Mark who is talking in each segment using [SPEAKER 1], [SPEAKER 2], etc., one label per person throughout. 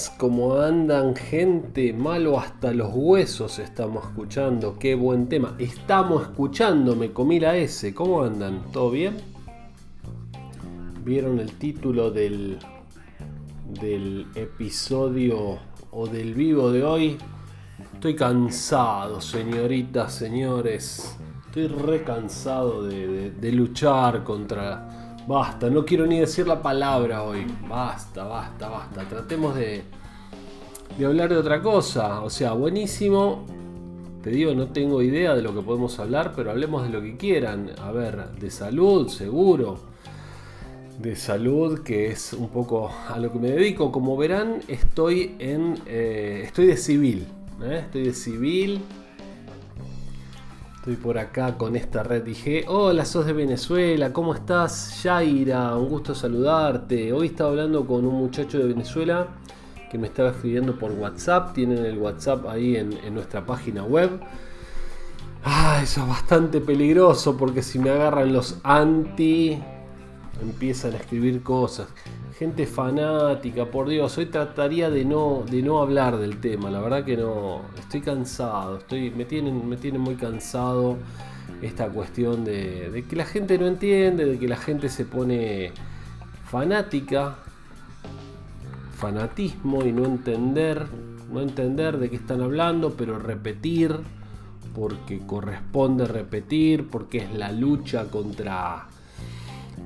[SPEAKER 1] Buenas, ¿cómo andan gente? Malo hasta los huesos estamos escuchando, qué buen tema. Estamos escuchando, me comí la S, ¿cómo andan? ¿Todo bien? ¿Vieron el título del, del episodio o del vivo de hoy? Estoy cansado, señoritas, señores. Estoy re cansado de, de luchar contra Basta, no quiero ni decir la palabra hoy. Basta, basta, basta. Tratemos de, de hablar de otra cosa. O sea, buenísimo. Te digo, no tengo idea de lo que podemos hablar, pero hablemos de lo que quieran. A ver, de salud, seguro. De salud, que es un poco a lo que me dedico. Como verán, estoy en. Eh, estoy de civil. ¿eh? Estoy de civil Estoy por acá con esta red. Dije, hola, sos de Venezuela, ¿cómo estás? Yaira, un gusto saludarte. Hoy estaba hablando con un muchacho de Venezuela que me estaba escribiendo por WhatsApp. Tienen el WhatsApp ahí en, nuestra página web. Ah, eso es bastante peligroso porque si me agarran los anti, empiezan a escribir cosas gente fanática, por Dios, hoy trataría de no, de no hablar del tema, la verdad que no, estoy cansado, estoy, me, tienen, me tienen muy cansado esta cuestión de, que la gente no entiende, de que la gente se pone fanática, fanatismo y no entender, no entender de qué están hablando, pero repetir, porque corresponde repetir, porque es la lucha contra,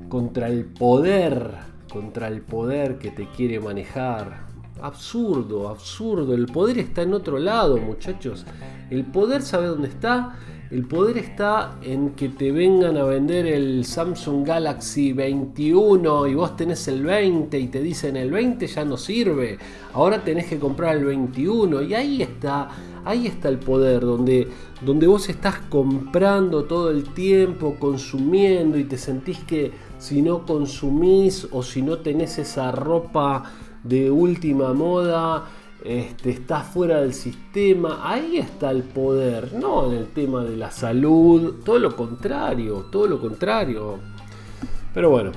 [SPEAKER 1] contra el poder contra el poder que te quiere manejar. Absurdo, absurdo. El poder está en otro lado, muchachos. El poder sabe dónde está. El poder está en que te vengan a vender el Samsung Galaxy 21 y vos tenés el 20 y te dicen el 20 ya no sirve. Ahora tenés que comprar el 21 y ahí está, ahí está el poder donde donde vos estás comprando todo el tiempo, consumiendo y te sentís que si no consumís o si no tenés esa ropa de última moda, este, estás fuera del sistema. Ahí está el poder, no en el tema de la salud, todo lo contrario, todo lo contrario. Pero bueno,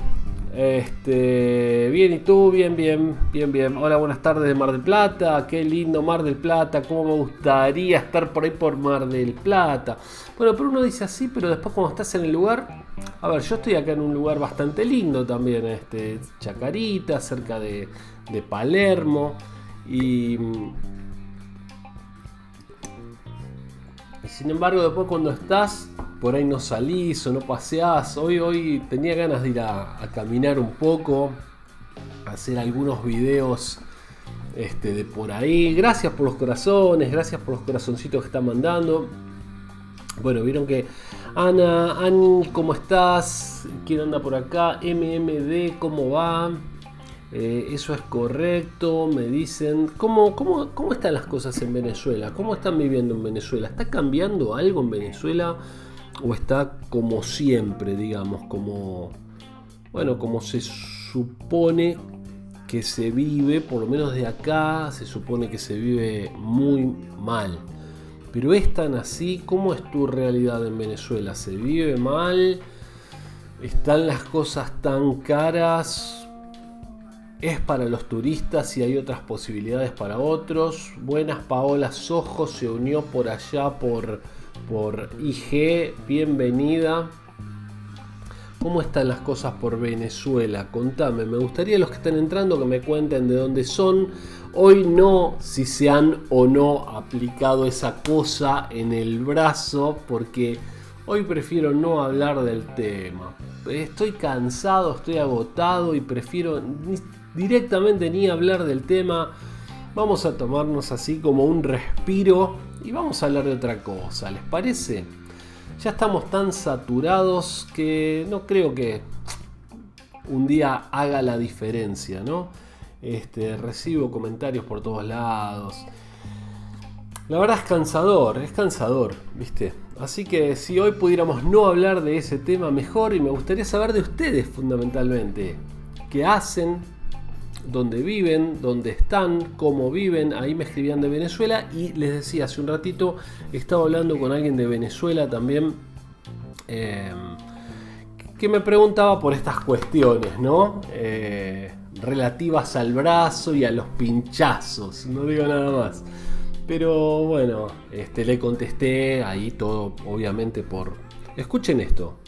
[SPEAKER 1] este, bien, ¿y tú? Bien, bien, bien, bien. Hola, buenas tardes de Mar del Plata. Qué lindo Mar del Plata. Cómo me gustaría estar por ahí por Mar del Plata. Bueno, pero uno dice así, pero después cuando estás en el lugar, a ver, yo estoy acá en un lugar bastante lindo también, este, Chacarita, cerca de, Palermo. Y, sin embargo, después cuando estás, por ahí no salís o no paseás. Hoy, hoy tenía ganas de ir a, caminar un poco, hacer algunos videos este, de por ahí. Gracias por los corazones, gracias por los corazoncitos que están mandando. Bueno, vieron que Ana, Ani, ¿cómo estás? ¿Quién anda por acá? MMD, ¿cómo va? Eh, eso es correcto, me dicen. ¿cómo, cómo, ¿Cómo están las cosas en Venezuela? ¿Cómo están viviendo en Venezuela? ¿Está cambiando algo en Venezuela? ¿O está como siempre, digamos, como. Bueno, como se supone que se vive, por lo menos de acá, se supone que se vive muy mal. Pero es tan así, ¿cómo es tu realidad en Venezuela? ¿Se vive mal? ¿Están las cosas tan caras? ¿Es para los turistas y hay otras posibilidades para otros? Buenas, Paola Sojo se unió por allá por, por IG, bienvenida. ¿Cómo están las cosas por Venezuela? Contame, me gustaría los que están entrando que me cuenten de dónde son Hoy no si se han o no aplicado esa cosa en el brazo porque hoy prefiero no hablar del tema. Estoy cansado, estoy agotado y prefiero directamente ni hablar del tema. Vamos a tomarnos así como un respiro y vamos a hablar de otra cosa. ¿Les parece? Ya estamos tan saturados que no creo que un día haga la diferencia, ¿no? Este, recibo comentarios por todos lados. La verdad es cansador, es cansador, ¿viste? Así que si hoy pudiéramos no hablar de ese tema mejor y me gustaría saber de ustedes fundamentalmente. ¿Qué hacen? ¿Dónde viven? ¿Dónde están? ¿Cómo viven? Ahí me escribían de Venezuela y les decía hace un ratito, estaba hablando con alguien de Venezuela también. Em, que me preguntaba por estas cuestiones, ¿no? Eh, relativas al brazo y a los pinchazos, no digo nada más. Pero bueno, este, le contesté ahí todo, obviamente por... Escuchen esto.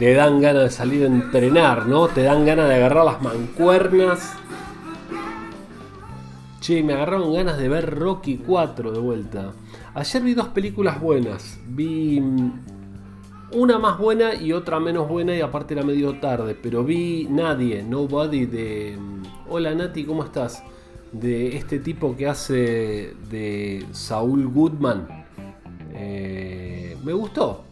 [SPEAKER 1] Te dan ganas de salir a entrenar, ¿no? Te dan ganas de agarrar las mancuernas. Che, me agarraron ganas de ver Rocky 4 de vuelta. Ayer vi dos películas buenas. Vi una más buena y otra menos buena y aparte era medio tarde. Pero vi Nadie, Nobody de... Mm, Hola Nati, ¿cómo estás? de este tipo que hace de Saul Goodman. Eh, me gustó.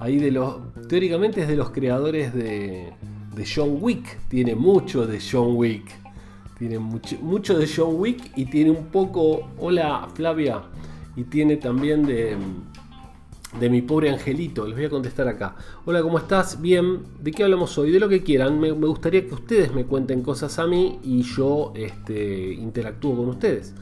[SPEAKER 1] Ahí de los. Teóricamente es de los creadores de, de John Wick. Tiene mucho de John Wick. Tiene mucho, mucho de John Wick y tiene un poco. Hola Flavia. Y tiene también de de mi pobre angelito. Les voy a contestar acá. Hola, ¿cómo estás? Bien. ¿De qué hablamos hoy? De lo que quieran. Me, gustaría que ustedes me cuenten cosas a mí y yo este, interactúo con ustedes.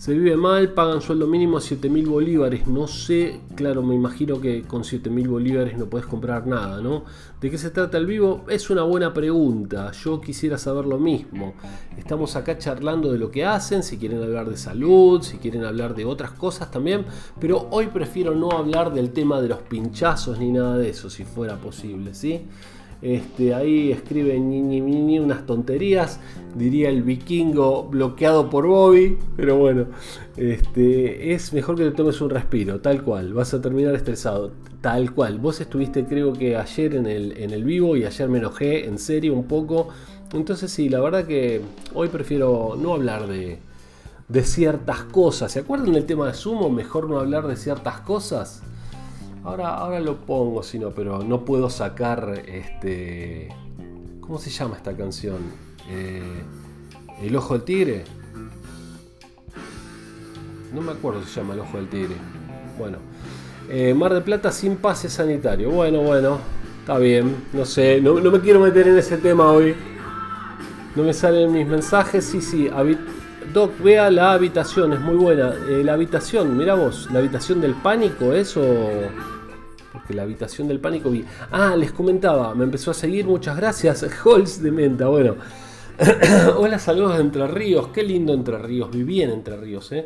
[SPEAKER 1] Se vive mal, pagan sueldo mínimo a 7.000 bolívares. No sé, claro, me imagino que con 7.000 bolívares no puedes comprar nada, ¿no? ¿De qué se trata el vivo? Es una buena pregunta. Yo quisiera saber lo mismo. Estamos acá charlando de lo que hacen, si quieren hablar de salud, si quieren hablar de otras cosas también. Pero hoy prefiero no hablar del tema de los pinchazos ni nada de eso, si fuera posible, ¿sí? Este, ahí escribe ni, unas tonterías, diría el vikingo bloqueado por Bobby, pero bueno, este, es mejor que te tomes un respiro, tal cual, vas a terminar estresado, tal cual. Vos estuviste creo que ayer en el, en el vivo y ayer me enojé en serio un poco, entonces sí, la verdad que hoy prefiero no hablar de, de ciertas cosas. ¿Se acuerdan del tema de sumo? Mejor no hablar de ciertas cosas. Ahora, ahora lo pongo, sino, pero no puedo sacar este. ¿Cómo se llama esta canción? Eh, ¿El ojo del tigre? No me acuerdo si se llama El ojo del tigre. Bueno. Eh, Mar de Plata sin pase sanitario. Bueno, bueno. Está bien. No sé. No, me quiero meter en ese tema hoy. No me salen mis mensajes. Sí, sí. Doc, vea la habitación, es muy buena. Eh, la habitación, mira vos, la habitación del pánico, eso. Porque la habitación del pánico vi. Ah, les comentaba, me empezó a seguir, muchas gracias. Holz de Menta, bueno. Hola, saludos de Entre Ríos, qué lindo Entre Ríos, viví en Entre Ríos, eh.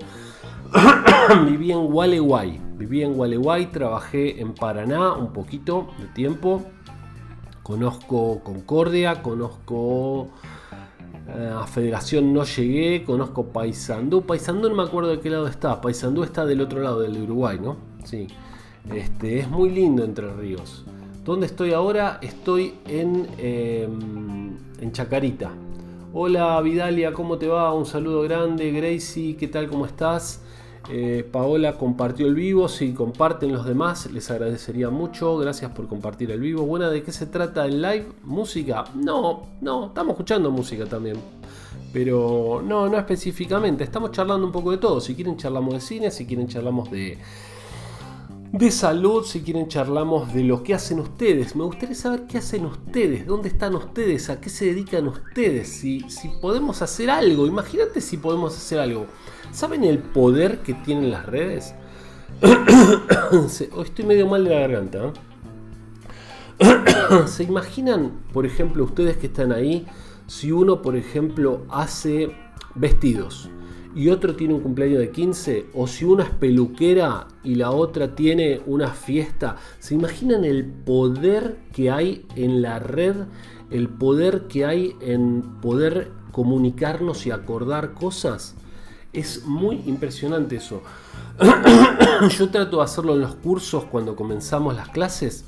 [SPEAKER 1] viví en Gualeguay, viví en Gualeguay, trabajé en Paraná un poquito de tiempo. Conozco Concordia, conozco a Federación no llegué, conozco Paysandú. Paysandú no me acuerdo de qué lado está. Paysandú está del otro lado, del Uruguay, ¿no? Sí. Este, es muy lindo Entre Ríos. ¿Dónde estoy ahora? Estoy en, em, en Chacarita. Hola Vidalia, ¿cómo te va? Un saludo grande. Gracie, ¿qué tal? ¿Cómo estás? Eh, Paola compartió el vivo. Si comparten los demás, les agradecería mucho. Gracias por compartir el vivo. Buena, ¿de qué se trata el live? ¿Música? No, no, estamos escuchando música también. Pero no, no específicamente. Estamos charlando un poco de todo. Si quieren, charlamos de cine. Si quieren, charlamos de, de salud, si quieren charlamos de lo que hacen ustedes. Me gustaría saber qué hacen ustedes, dónde están ustedes, a qué se dedican ustedes, si, si podemos hacer algo. Imagínate si podemos hacer algo. ¿Saben el poder que tienen las redes? Hoy estoy medio mal de la garganta. ¿eh? ¿Se imaginan, por ejemplo, ustedes que están ahí, si uno, por ejemplo, hace vestidos y otro tiene un cumpleaños de 15, o si una es peluquera y la otra tiene una fiesta, ¿se imaginan el poder que hay en la red? El poder que hay en poder comunicarnos y acordar cosas. Es muy impresionante eso. Yo trato de hacerlo en los cursos cuando comenzamos las clases.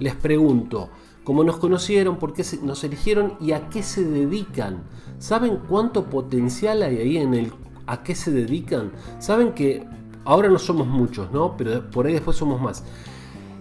[SPEAKER 1] Les pregunto, ¿cómo nos conocieron? ¿Por qué nos eligieron? ¿Y a qué se dedican? ¿Saben cuánto potencial hay ahí en el a qué se dedican? ¿Saben que ahora no somos muchos, ¿no? Pero por ahí después somos más.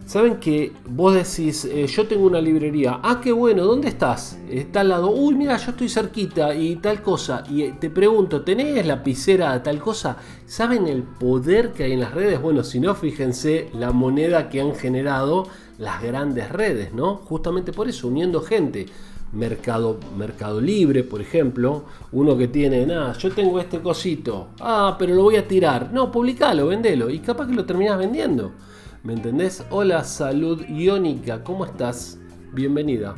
[SPEAKER 1] Saben que vos decís, eh, yo tengo una librería, ah, qué bueno, ¿dónde estás? Está al lado, uy, mira, yo estoy cerquita y tal cosa. Y eh, te pregunto, ¿tenés lapicera tal cosa? ¿Saben el poder que hay en las redes? Bueno, si no, fíjense la moneda que han generado las grandes redes, ¿no? Justamente por eso, uniendo gente. Mercado, Mercado Libre, por ejemplo, uno que tiene, nada, yo tengo este cosito, ah, pero lo voy a tirar. No, publicalo, vendelo y capaz que lo terminas vendiendo. ¿Me entendés? Hola, salud iónica, ¿cómo estás? bienvenida.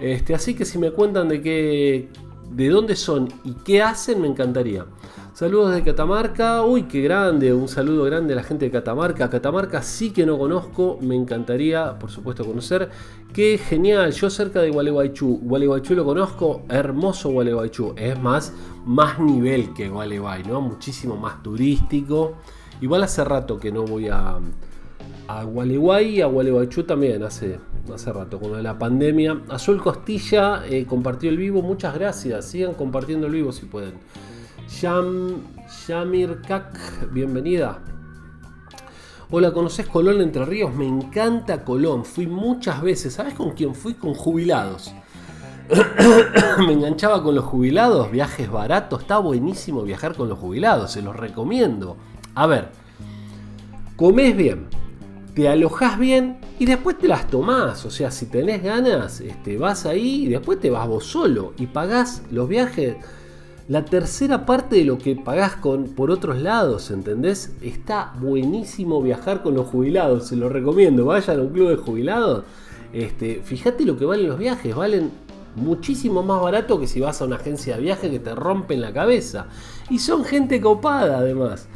[SPEAKER 1] Este, así que si me cuentan de qué, de dónde son y qué hacen, me encantaría. Saludos de Catamarca. Uy, qué grande. Un saludo grande a la gente de Catamarca. Catamarca sí que no conozco. Me encantaría, por supuesto, conocer. Qué genial. Yo cerca de Gualeguaychú. Gualeguaychú lo conozco. Hermoso Gualeguaychú. Es más, más nivel que Gualeguay, ¿no? Muchísimo más turístico. Igual hace rato que no voy a, a Gualeguay y a Gualeguaychú también. Hace, hace rato, con la pandemia. Azul Costilla eh, compartió el vivo. Muchas gracias. Sigan compartiendo el vivo si pueden. Sham, Shamir Kak, bienvenida. Hola, ¿conoces Colón Entre Ríos? Me encanta Colón. Fui muchas veces. ¿Sabes con quién fui? Con jubilados. me enganchaba con los jubilados, viajes baratos. Está buenísimo viajar con los jubilados, se los recomiendo. A ver, comes bien, te alojas bien y después te las tomás. O sea, si tenés ganas, este, vas ahí y después te vas vos solo y pagás los viajes la tercera parte de lo que pagás con, por otros lados, ¿entendés? Está buenísimo viajar con los jubilados, se lo recomiendo. Vayan a un club de jubilados. Este, fíjate lo que valen los viajes, valen muchísimo más barato que si vas a una agencia de viaje que te rompen la cabeza. Y son gente copada además.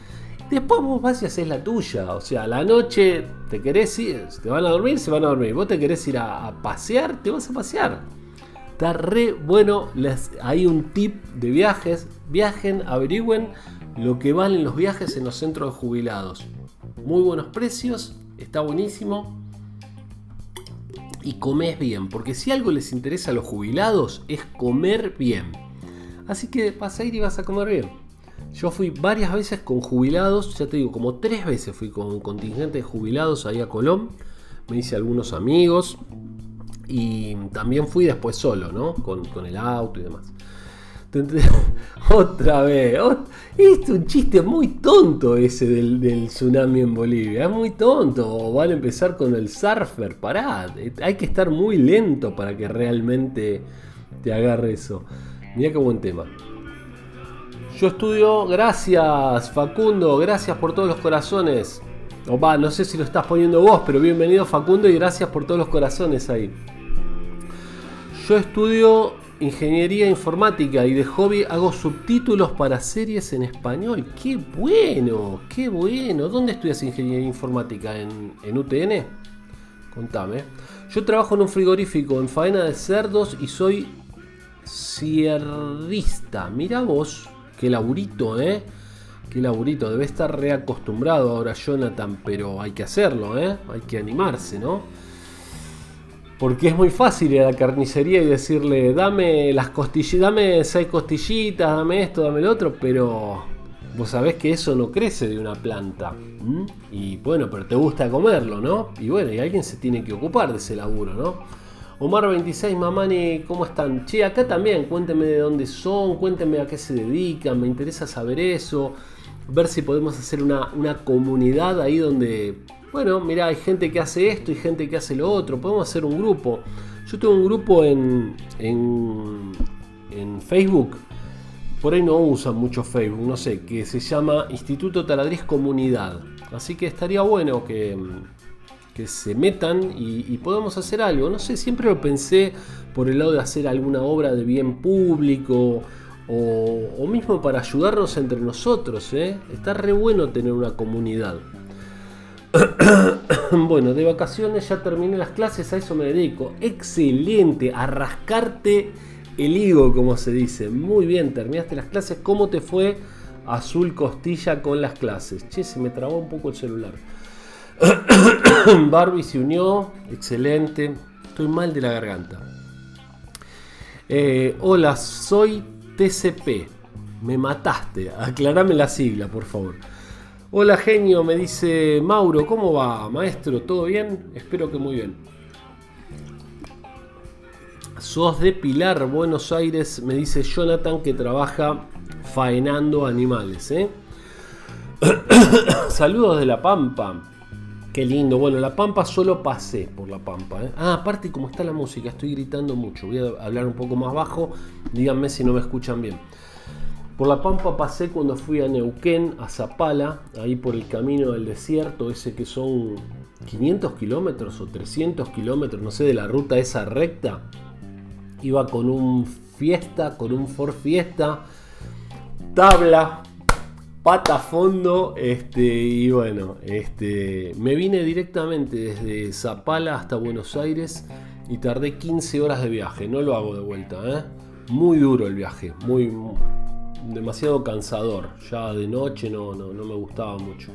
[SPEAKER 1] Después vos vas y haces la tuya. O sea, la noche te querés ir, te van a dormir, se van a dormir. Vos te querés ir a, a pasear, te vas a pasear. Está re bueno. Les, hay un tip de viajes. Viajen, averigüen lo que valen los viajes en los centros de jubilados. Muy buenos precios. Está buenísimo. Y comes bien. Porque si algo les interesa a los jubilados es comer bien. Así que vas a ir y vas a comer bien. Yo fui varias veces con jubilados, ya te digo, como tres veces fui con un contingente de jubilados ahí a Colón. Me hice algunos amigos, y también fui después solo, ¿no? Con, el auto y demás. Otra vez. es un chiste muy tonto ese del, tsunami en Bolivia. Es muy tonto. Van a empezar con el surfer. Pará. Hay que estar muy lento para que realmente te agarre eso. Mira qué buen tema. Yo estudio. Gracias, Facundo. Gracias por todos los corazones. O va, no sé si lo estás poniendo vos, pero bienvenido Facundo y gracias por todos los corazones ahí. Yo estudio ingeniería informática y de hobby hago subtítulos para series en español. ¡Qué bueno! ¡Qué bueno! ¿Dónde estudias ingeniería informática? ¿En, UTN? Contame. Yo trabajo en un frigorífico en faena de cerdos y soy cierrista. Mira vos, qué laburito, ¿eh? Qué laburito. Debe estar reacostumbrado ahora Jonathan, pero hay que hacerlo, ¿eh? Hay que animarse, ¿no? Porque es muy fácil ir a la carnicería y decirle, dame las costillitas, dame seis costillitas, dame esto, dame lo otro, pero vos sabés que eso no crece de una planta. Y bueno, pero te gusta comerlo, ¿no? Y bueno, y alguien se tiene que ocupar de ese laburo, ¿no? Omar 26, Mamani, ¿cómo están? Che, acá también, cuéntenme de dónde son, cuéntenme a qué se dedican, me interesa saber eso, ver si podemos hacer una, una comunidad ahí donde bueno, mira, hay gente que hace esto y gente que hace lo otro, podemos hacer un grupo. Yo tengo un grupo en, en, Facebook, por ahí no usan mucho Facebook, no sé, que se llama Instituto Taladriz Comunidad. Así que estaría bueno que, que se metan y, podamos hacer algo. No sé, siempre lo pensé por el lado de hacer alguna obra de bien público o, o mismo para ayudarnos entre nosotros. ¿eh? Está re bueno tener una comunidad. bueno, de vacaciones ya terminé las clases, a eso me dedico. Excelente, a rascarte el higo, como se dice. Muy bien, terminaste las clases. ¿Cómo te fue Azul Costilla con las clases? Che, se me trabó un poco el celular. Barbie se unió, excelente. Estoy mal de la garganta. Eh, hola, soy TCP. Me mataste. Aclarame la sigla, por favor. Hola genio, me dice Mauro, ¿cómo va maestro? ¿Todo bien? Espero que muy bien. Sos de Pilar, Buenos Aires, me dice Jonathan que trabaja faenando animales. ¿eh? Saludos de La Pampa. Qué lindo. Bueno, La Pampa solo pasé por La Pampa. ¿eh? Ah, aparte como está la música, estoy gritando mucho. Voy a hablar un poco más bajo. Díganme si no me escuchan bien. Por la Pampa pasé cuando fui a Neuquén, a Zapala, ahí por el camino del desierto, ese que son 500 kilómetros o 300 kilómetros, no sé, de la ruta esa recta. Iba con un Fiesta, con un Ford Fiesta, tabla, pata a fondo, este, y bueno, este, me vine directamente desde Zapala hasta Buenos Aires y tardé 15 horas de viaje, no lo hago de vuelta, ¿eh? muy duro el viaje, muy, demasiado cansador, ya de noche no, no, no me gustaba mucho.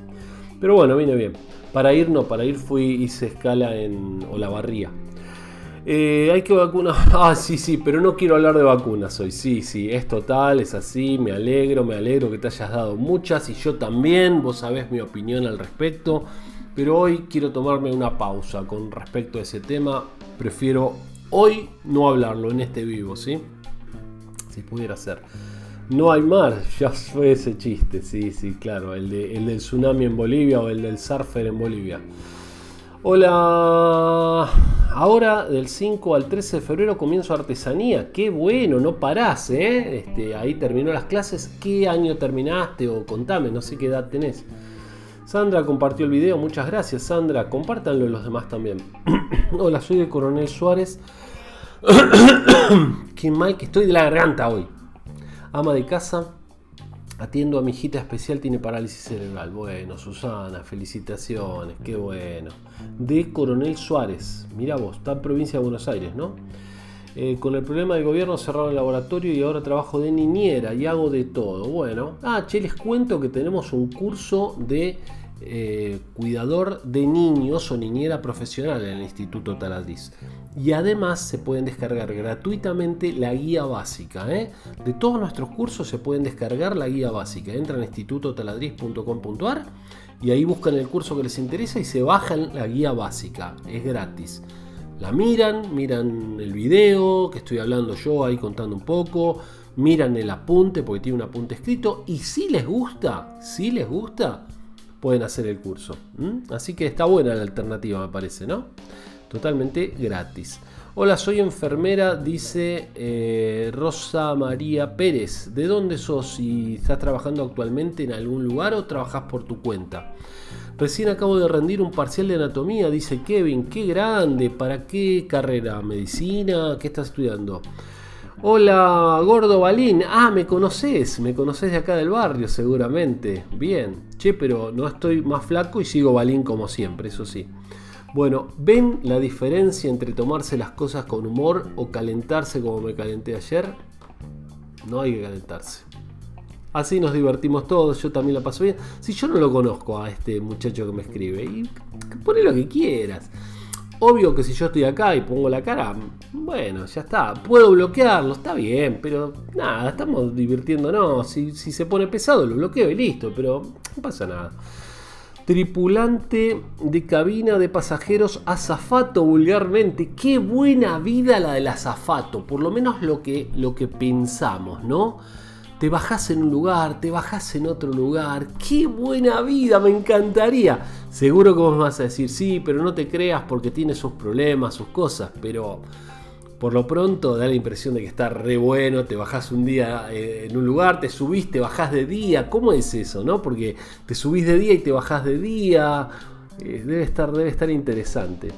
[SPEAKER 1] Pero bueno, vine bien. Para ir no, para ir fui, hice escala en Olavarría. Eh, hay que vacunar. Ah, sí, sí, pero no quiero hablar de vacunas hoy. Sí, sí, es total, es así. Me alegro, me alegro que te hayas dado muchas y yo también. Vos sabés mi opinión al respecto. Pero hoy quiero tomarme una pausa con respecto a ese tema. Prefiero hoy no hablarlo en este vivo, ¿sí? Si pudiera ser. No hay mar, ya fue ese chiste, sí, sí, claro, el, el del tsunami en Bolivia o el del surfer en Bolivia. Hola, ahora del 5 al 13 de febrero comienzo artesanía, qué bueno, no parás, ¿eh? Este, ahí terminó las clases, ¿qué año terminaste? O contame, no sé qué edad tenés. Sandra compartió el video, muchas gracias Sandra, compártanlo los demás también. Hola, soy de Coronel Suárez. qué mal que estoy de la garganta hoy ama de casa, atiendo a mi hijita especial, tiene parálisis cerebral. Bueno, Susana, felicitaciones, qué bueno. De Coronel Suárez, mira vos, está en provincia de Buenos Aires, ¿no? Eh, con el problema del gobierno cerraron el laboratorio y ahora trabajo de niñera y hago de todo. Bueno, ah, che, les cuento que tenemos un curso de eh, cuidador de niños o niñera profesional en el Instituto Taladriz. Y además se pueden descargar gratuitamente la guía básica. ¿eh? De todos nuestros cursos se pueden descargar la guía básica. Entran a institutotaladriz.com.ar y ahí buscan el curso que les interesa y se bajan la guía básica. Es gratis. La miran, miran el video que estoy hablando yo ahí contando un poco, miran el apunte porque tiene un apunte escrito y si les gusta, si les gusta, pueden hacer el curso. Así que está buena la alternativa, me parece, ¿no? Totalmente gratis. Hola, soy enfermera, dice eh, Rosa María Pérez. ¿De dónde sos? ¿Y estás trabajando actualmente en algún lugar o trabajas por tu cuenta? Recién acabo de rendir un parcial de anatomía, dice Kevin. ¡Qué grande! ¿Para qué carrera? ¿Medicina? ¿Qué estás estudiando? Hola, Gordo Balín. Ah, me conoces, me conoces de acá del barrio, seguramente. Bien. Che, pero no estoy más flaco y sigo Balín como siempre, eso sí. Bueno, ¿ven la diferencia entre tomarse las cosas con humor o calentarse como me calenté ayer? No hay que calentarse. Así nos divertimos todos, yo también la paso bien. Si yo no lo conozco a este muchacho que me escribe, y pone lo que quieras. Obvio que si yo estoy acá y pongo la cara, bueno, ya está. Puedo bloquearlo, está bien, pero nada, estamos divirtiéndonos. Si, si se pone pesado, lo bloqueo y listo, pero no pasa nada. Tripulante de cabina de pasajeros azafato vulgarmente. Qué buena vida la del azafato, por lo menos lo que, lo que pensamos, ¿no? Te bajás en un lugar, te bajás en otro lugar. ¡Qué buena vida! Me encantaría. Seguro que vos vas a decir, sí, pero no te creas porque tiene sus problemas, sus cosas, pero por lo pronto da la impresión de que está re bueno, te bajás un día eh, en un lugar, te subís, te bajás de día. ¿Cómo es eso, no? Porque te subís de día y te bajás de día. Eh, debe, estar, debe estar interesante.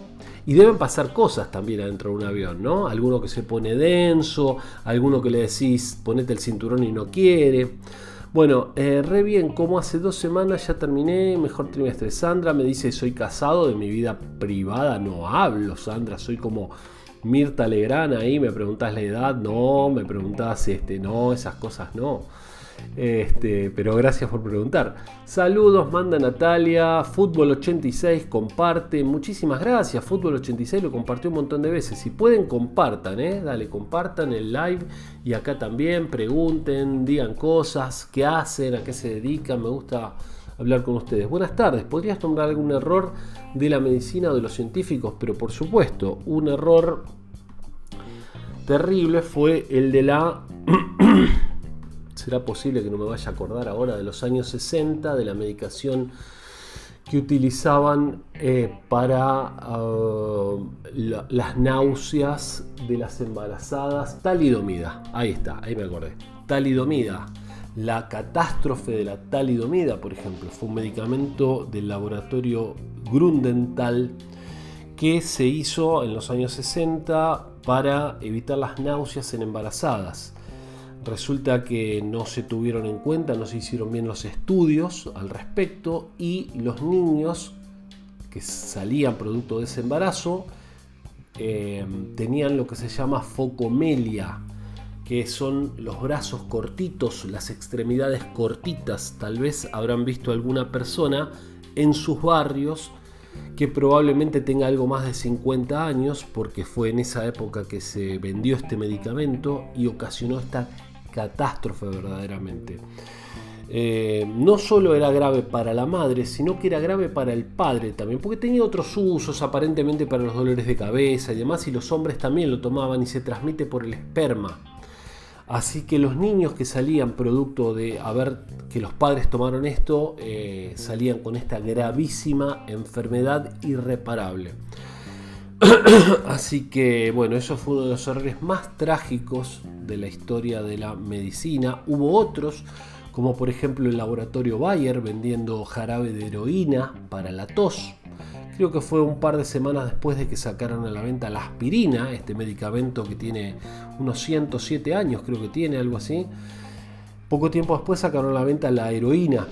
[SPEAKER 1] Y deben pasar cosas también adentro de un avión, ¿no? Alguno que se pone denso, alguno que le decís ponete el cinturón y no quiere. Bueno, eh, re bien, como hace dos semanas ya terminé, mejor trimestre. Sandra me dice, soy casado, de mi vida privada no hablo, Sandra, soy como Mirta Legrán ahí, me preguntás la edad, no, me preguntás, este, no, esas cosas no. Este, pero gracias por preguntar. Saludos, manda Natalia. Fútbol 86 comparte. Muchísimas gracias. Fútbol 86 lo compartió un montón de veces. Si pueden, compartan, ¿eh? Dale, compartan el live. Y acá también pregunten, digan cosas, qué hacen, a qué se dedican. Me gusta hablar con ustedes. Buenas tardes. ¿Podrías nombrar algún error de la medicina o de los científicos? Pero por supuesto, un error terrible fue el de la será posible que no me vaya a acordar ahora de los años 60, de la medicación que utilizaban eh, para uh, las náuseas de las embarazadas. Talidomida, ahí está, ahí me acordé. Talidomida. La catástrofe de la talidomida, por ejemplo, fue un medicamento del laboratorio Grundenthal que se hizo en los años 60 para evitar las náuseas en embarazadas. Resulta que no se tuvieron en cuenta, no se hicieron bien los estudios al respecto y los niños que salían producto de ese embarazo eh, tenían lo que se llama focomelia, que son los brazos cortitos, las extremidades cortitas. Tal vez habrán visto alguna persona en sus barrios que probablemente tenga algo más de 50 años, porque fue en esa época que se vendió este medicamento y ocasionó esta catástrofe verdaderamente. Eh, no solo era grave para la madre, sino que era grave para el padre también, porque tenía otros usos aparentemente para los dolores de cabeza y demás, y los hombres también lo tomaban y se transmite por el esperma. Así que los niños que salían producto de haber que los padres tomaron esto, eh, salían con esta gravísima enfermedad irreparable. Así que bueno, eso fue uno de los errores más trágicos de la historia de la medicina. Hubo otros, como por ejemplo el laboratorio Bayer vendiendo jarabe de heroína para la tos. Creo que fue un par de semanas después de que sacaron a la venta la aspirina, este medicamento que tiene unos 107 años, creo que tiene algo así. Poco tiempo después sacaron a la venta la heroína.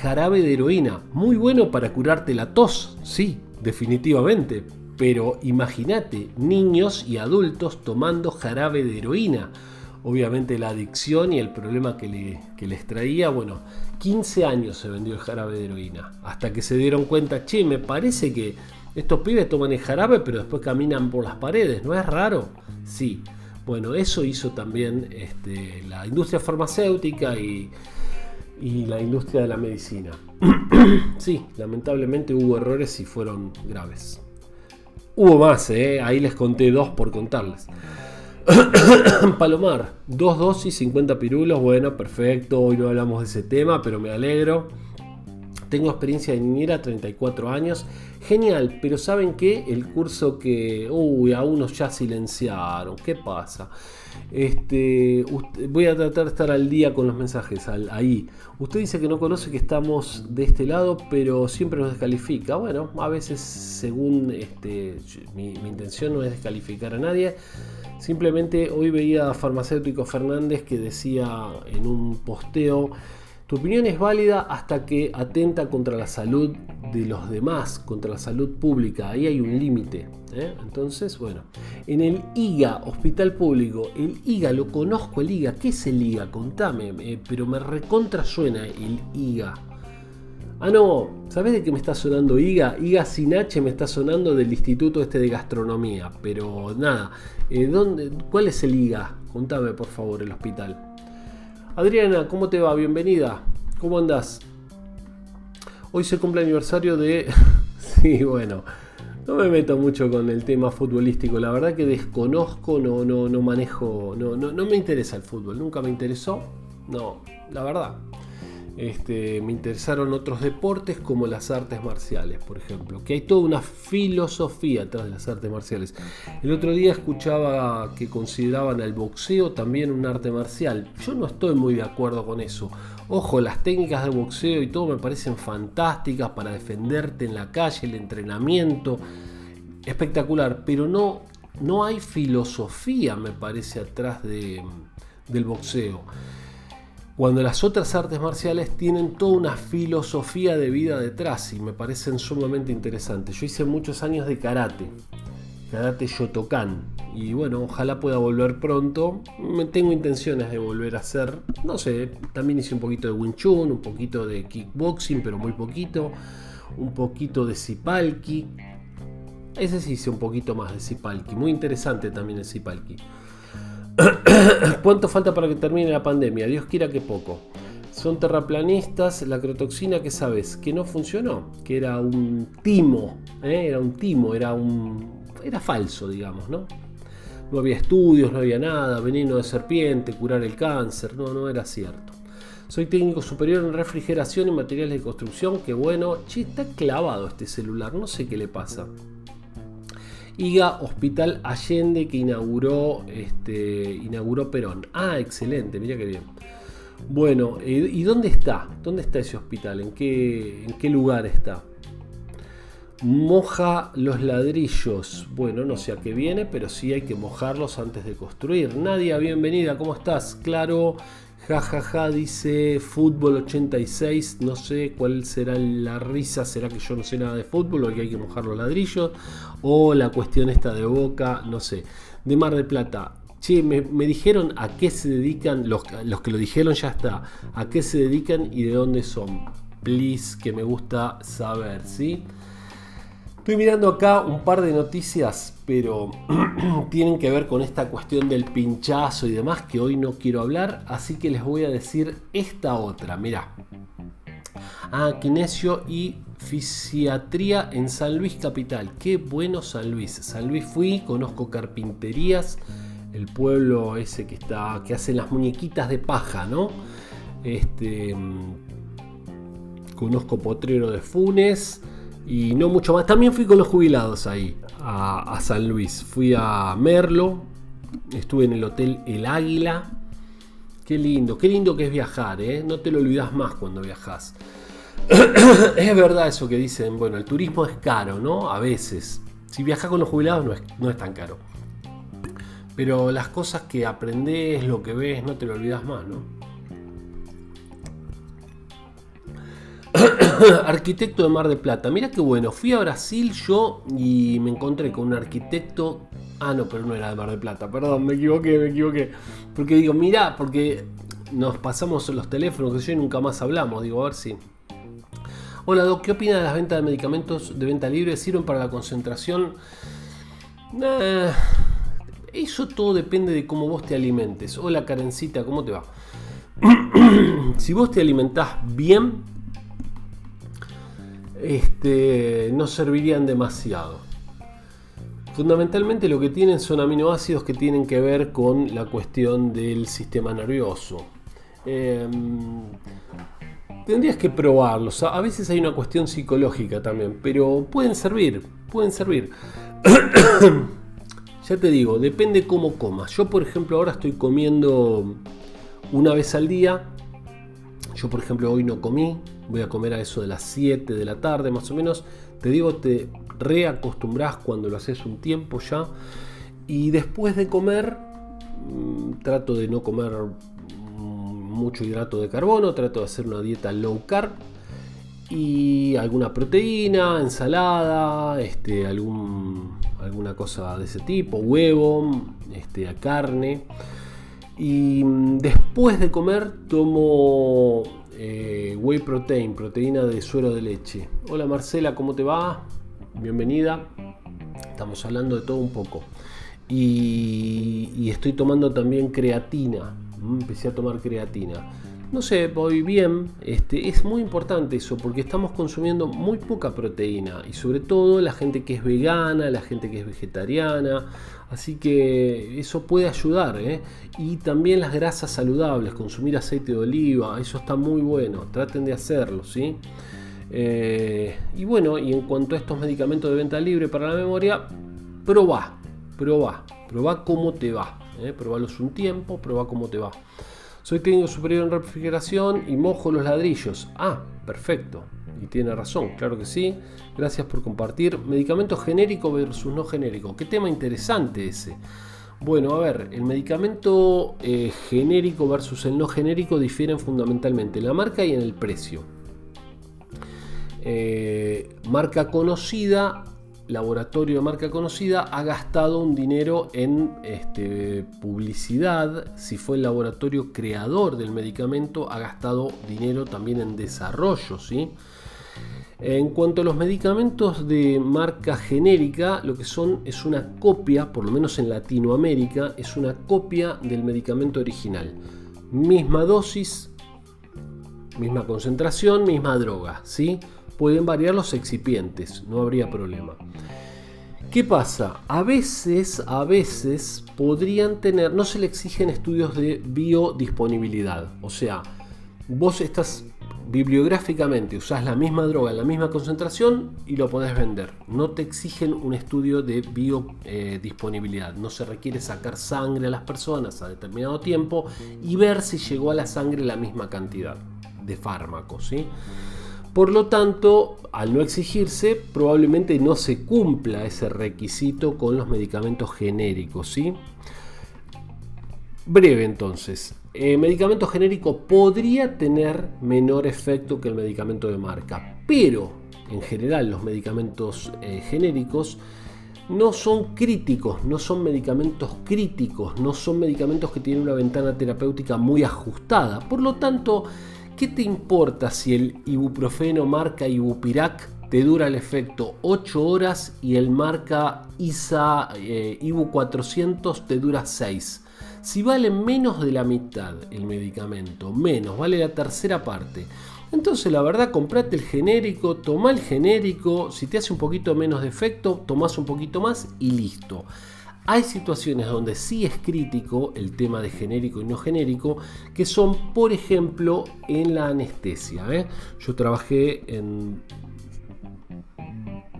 [SPEAKER 1] Jarabe de heroína, muy bueno para curarte la tos, sí, definitivamente pero imagínate, niños y adultos tomando jarabe de heroína. Obviamente la adicción y el problema que, les traía, bueno, 15 años se vendió el jarabe de heroína. Hasta que se dieron cuenta, che, me parece que estos pibes toman el jarabe pero después caminan por las paredes, ¿no es raro? Sí. Bueno, eso hizo también este, la industria farmacéutica y, y la industria de la medicina. sí, lamentablemente hubo errores y fueron graves. Hubo más, ¿eh? ahí les conté dos por contarles. Palomar, dos dosis, 50 pirulos, bueno, perfecto, hoy no hablamos de ese tema, pero me alegro. Tengo experiencia de niñera, 34 años. Genial, pero ¿saben qué? El curso que, uy, a unos ya silenciaron, ¿qué pasa? Este, voy a tratar de estar al día con los mensajes ahí. Usted dice que no conoce que estamos de este lado, pero siempre nos descalifica. Bueno, a veces según este, mi, intención no es descalificar a nadie. Simplemente hoy veía a Farmacéutico Fernández que decía en un posteo tu opinión es válida hasta que atenta contra la salud de los demás, contra la salud pública. Ahí hay un límite. ¿eh? Entonces, bueno, en el IGA, Hospital Público, el IGA, lo conozco el IGA. ¿Qué es el IGA? Contame, eh, pero me recontra suena el IGA. Ah, no, ¿sabes de qué me está sonando IGA? IGA sin H me está sonando del Instituto Este de Gastronomía. Pero nada, eh, ¿dónde, ¿cuál es el IGA? Contame por favor el hospital. Adriana, ¿cómo te va? Bienvenida. ¿Cómo andás? Hoy se cumple aniversario de... sí, bueno, no me meto mucho con el tema futbolístico. La verdad que desconozco, no, no, no manejo, no, no, no me interesa el fútbol. Nunca me interesó. No, la verdad. Este, me interesaron otros deportes como las artes marciales, por ejemplo, que hay toda una filosofía atrás de las artes marciales. El otro día escuchaba que consideraban al boxeo también un arte marcial. Yo no estoy muy de acuerdo con eso. Ojo, las técnicas de boxeo y todo me parecen fantásticas para defenderte en la calle, el entrenamiento, espectacular, pero no, no hay filosofía, me parece, atrás de, del boxeo cuando las otras artes marciales tienen toda una filosofía de vida detrás y me parecen sumamente interesantes. Yo hice muchos años de karate, karate Shotokan, y bueno, ojalá pueda volver pronto. Tengo intenciones de volver a hacer, no sé, también hice un poquito de Wing Chun, un poquito de kickboxing, pero muy poquito, un poquito de Sipalki. Ese sí hice un poquito más de Sipalki, muy interesante también el Sipalki. ¿Cuánto falta para que termine la pandemia? Dios quiera que poco. Son terraplanistas, la crotoxina que sabes, que no funcionó, que era un timo, ¿eh? era un timo, era un. era falso, digamos, ¿no? No había estudios, no había nada, veneno de serpiente, curar el cáncer, no, no era cierto. Soy técnico superior en refrigeración y materiales de construcción, que bueno, che, está clavado este celular, no sé qué le pasa. IGA Hospital Allende que inauguró, este, inauguró Perón. Ah, excelente, mira qué bien. Bueno, ¿y dónde está? ¿Dónde está ese hospital? ¿En qué, en qué lugar está? Moja los ladrillos. Bueno, no sé a qué viene, pero sí hay que mojarlos antes de construir. Nadia, bienvenida, ¿cómo estás? Claro, jajaja, ja, ja, dice fútbol 86. No sé cuál será la risa. ¿Será que yo no sé nada de fútbol o que hay que mojar los ladrillos? O la cuestión esta de boca, no sé. De Mar del Plata, Che, me, dijeron a qué se dedican, los, los, que lo dijeron ya está, a qué se dedican y de dónde son. Please, que me gusta saber, ¿sí? Estoy mirando acá un par de noticias, pero tienen que ver con esta cuestión del pinchazo y demás que hoy no quiero hablar, así que les voy a decir esta otra, mirá. Ah, kinesio y fisiatría en San Luis Capital. Qué bueno San Luis. San Luis fui, conozco carpinterías el pueblo ese que está, que hace las muñequitas de paja, ¿no? Este, mm, conozco Potrero de Funes y no mucho más. También fui con los jubilados ahí, a, San Luis. Fui a Merlo, estuve en el hotel El Águila. Qué lindo, qué lindo que es viajar, ¿eh? No te lo olvidas más cuando viajas. es verdad eso que dicen, bueno, el turismo es caro, ¿no? A veces. Si viajas con los jubilados no es, no es tan caro. Pero las cosas que aprendes, lo que ves, no te lo olvidas más, ¿no? arquitecto de Mar de Plata. Mira qué bueno. Fui a Brasil yo y me encontré con un arquitecto. Ah, no, pero no era de Mar de Plata. Perdón, me equivoqué, me equivoqué. Porque digo, mira, porque nos pasamos los teléfonos que yo y nunca más hablamos. Digo, a ver si. Hola, Doc, ¿qué opina de las ventas de medicamentos de venta libre? ¿Sirven para la concentración? Eh, eso todo depende de cómo vos te alimentes. Hola Karencita, ¿cómo te va? si vos te alimentás bien, este, no servirían demasiado. Fundamentalmente lo que tienen son aminoácidos que tienen que ver con la cuestión del sistema nervioso. Em, tendrías que probarlos. A veces hay una cuestión psicológica también, pero pueden servir, pueden servir. Ya te digo, depende cómo comas. Yo, por ejemplo, ahora estoy comiendo una vez al día. Yo, por ejemplo, hoy no comí. Voy a comer a eso de las 7 de la tarde, más o menos. Te digo, te reacostumbras cuando lo haces un tiempo ya. Y después de comer, mm, trato de no comer mucho hidrato de carbono. Trato de hacer una dieta low carb y alguna proteína, ensalada, este, algún alguna cosa de ese tipo, huevo, este, carne. Y mm, después de comer tomo eh, whey protein, proteína de suero de leche. Hola Marcela, ¿cómo te va? Bienvenida. Estamos hablando de todo un poco. Y, y estoy tomando también creatina. Mm, empecé a tomar creatina no sé, voy bien. Este, es muy importante eso porque estamos consumiendo muy poca proteína y sobre todo la gente que es vegana, la gente que es vegetariana. Así que eso puede ayudar. ¿eh? Y también las grasas saludables, consumir aceite de oliva, eso está muy bueno. Traten de hacerlo, ¿sí? Eh, y bueno, y en cuanto a estos medicamentos de venta libre para la memoria, probá, probá, probá cómo te va. ¿eh? Probalos un tiempo, probá cómo te va. Soy técnico superior en refrigeración y mojo los ladrillos. Ah, perfecto. Y tiene razón, claro que sí. Gracias por compartir. Medicamento genérico versus no genérico. Qué tema interesante ese. Bueno, a ver, el medicamento eh, genérico versus el no genérico difieren fundamentalmente en la marca y en el precio. Eh, marca conocida laboratorio de marca conocida ha gastado un dinero en este, publicidad. Si fue el laboratorio creador del medicamento, ha gastado dinero también en desarrollo. ¿sí? En cuanto a los medicamentos de marca genérica, lo que son es una copia, por lo menos en Latinoamérica, es una copia del medicamento original. Misma dosis, misma concentración, misma droga. ¿sí? pueden variar los excipientes, no habría problema. ¿Qué pasa? A veces, a veces podrían tener, no se le exigen estudios de biodisponibilidad. O sea, vos estás bibliográficamente usás la misma droga en la misma concentración y lo podés vender. No te exigen un estudio de biodisponibilidad. no se requiere sacar sangre a las personas a determinado tiempo y ver si llegó a la sangre la misma cantidad de fármacos. ¿sí? Por lo tanto, al no exigirse, probablemente no se cumpla ese requisito con los medicamentos genéricos. ¿sí? Breve entonces. El medicamento genérico podría tener menor efecto que el medicamento de marca, pero en general los medicamentos eh, genéricos no son críticos, no son medicamentos críticos, no son medicamentos que tienen una ventana terapéutica muy ajustada. Por lo tanto, ¿qué te importa si el ibuprofeno marca Ibupirac te dura el efecto 8 horas y el marca ISA eh, Ibu 400 te dura 6? Si vale menos de la mitad el medicamento, menos, vale la tercera parte. Entonces la verdad, comprate el genérico, toma el genérico, si te hace un poquito menos de efecto, tomás un poquito más y listo. Hay situaciones donde sí es crítico el tema de genérico y no genérico, que son, por ejemplo, en la anestesia. ¿eh? Yo trabajé en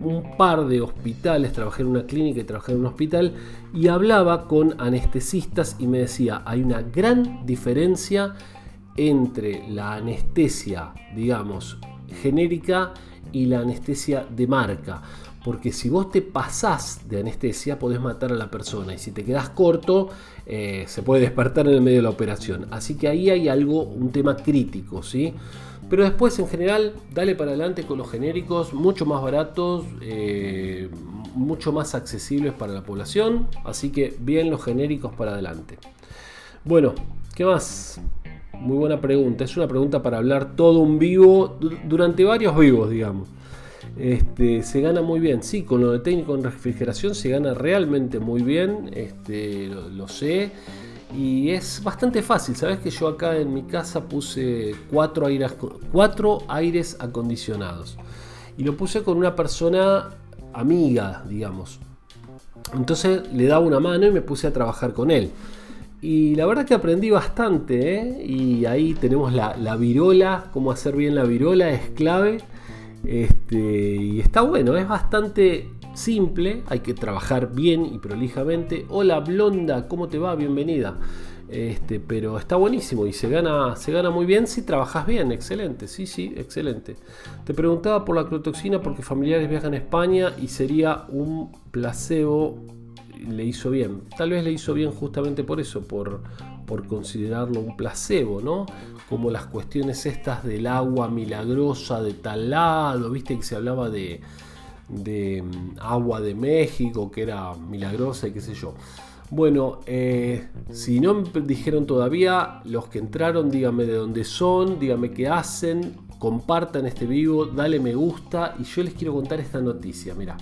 [SPEAKER 1] un par de hospitales, trabajé en una clínica y trabajé en un hospital y hablaba con anestesistas y me decía, hay una gran diferencia entre la anestesia, digamos, genérica y la anestesia de marca. Porque si vos te pasás de anestesia, podés matar a la persona. Y si te quedas corto, eh, se puede despertar en el medio de la operación. Así que ahí hay algo, un tema crítico, ¿sí? Pero después, en general, dale para adelante con los genéricos, mucho más baratos, eh, mucho más accesibles para la población. Así que bien los genéricos para adelante. Bueno, ¿qué más? Muy buena pregunta. Es una pregunta para hablar todo un vivo, durante varios vivos, digamos. Este, se gana muy bien, sí, con lo de técnico en refrigeración se gana realmente muy bien, este, lo sé. Y es bastante fácil, sabes que yo acá en mi casa puse cuatro aires, cuatro aires acondicionados. Y lo puse con una persona amiga, digamos. Entonces le daba una mano y me puse a trabajar con él. Y la verdad que aprendí bastante, ¿eh? y ahí tenemos la, la, virola, cómo hacer bien la virola es clave. Este, y está bueno, es bastante simple, hay que trabajar bien y prolijamente. Hola blonda, ¿cómo te va? Bienvenida. Este, pero está buenísimo y se gana, se gana muy bien si trabajas bien, excelente, sí, sí, excelente. Te preguntaba por la crotoxina porque familiares viajan a España y sería un placebo, le hizo bien. Tal vez le hizo bien justamente por eso, por, por considerarlo un placebo, ¿no? Como las cuestiones estas del agua milagrosa de tal lado, viste que se hablaba de de mm, agua de México, que era milagrosa y qué sé yo. Bueno, eh, si no me dijeron todavía, los que entraron, díganme de dónde son, díganme qué hacen, compartan este vivo, dale me gusta y yo les quiero contar esta noticia. Mira,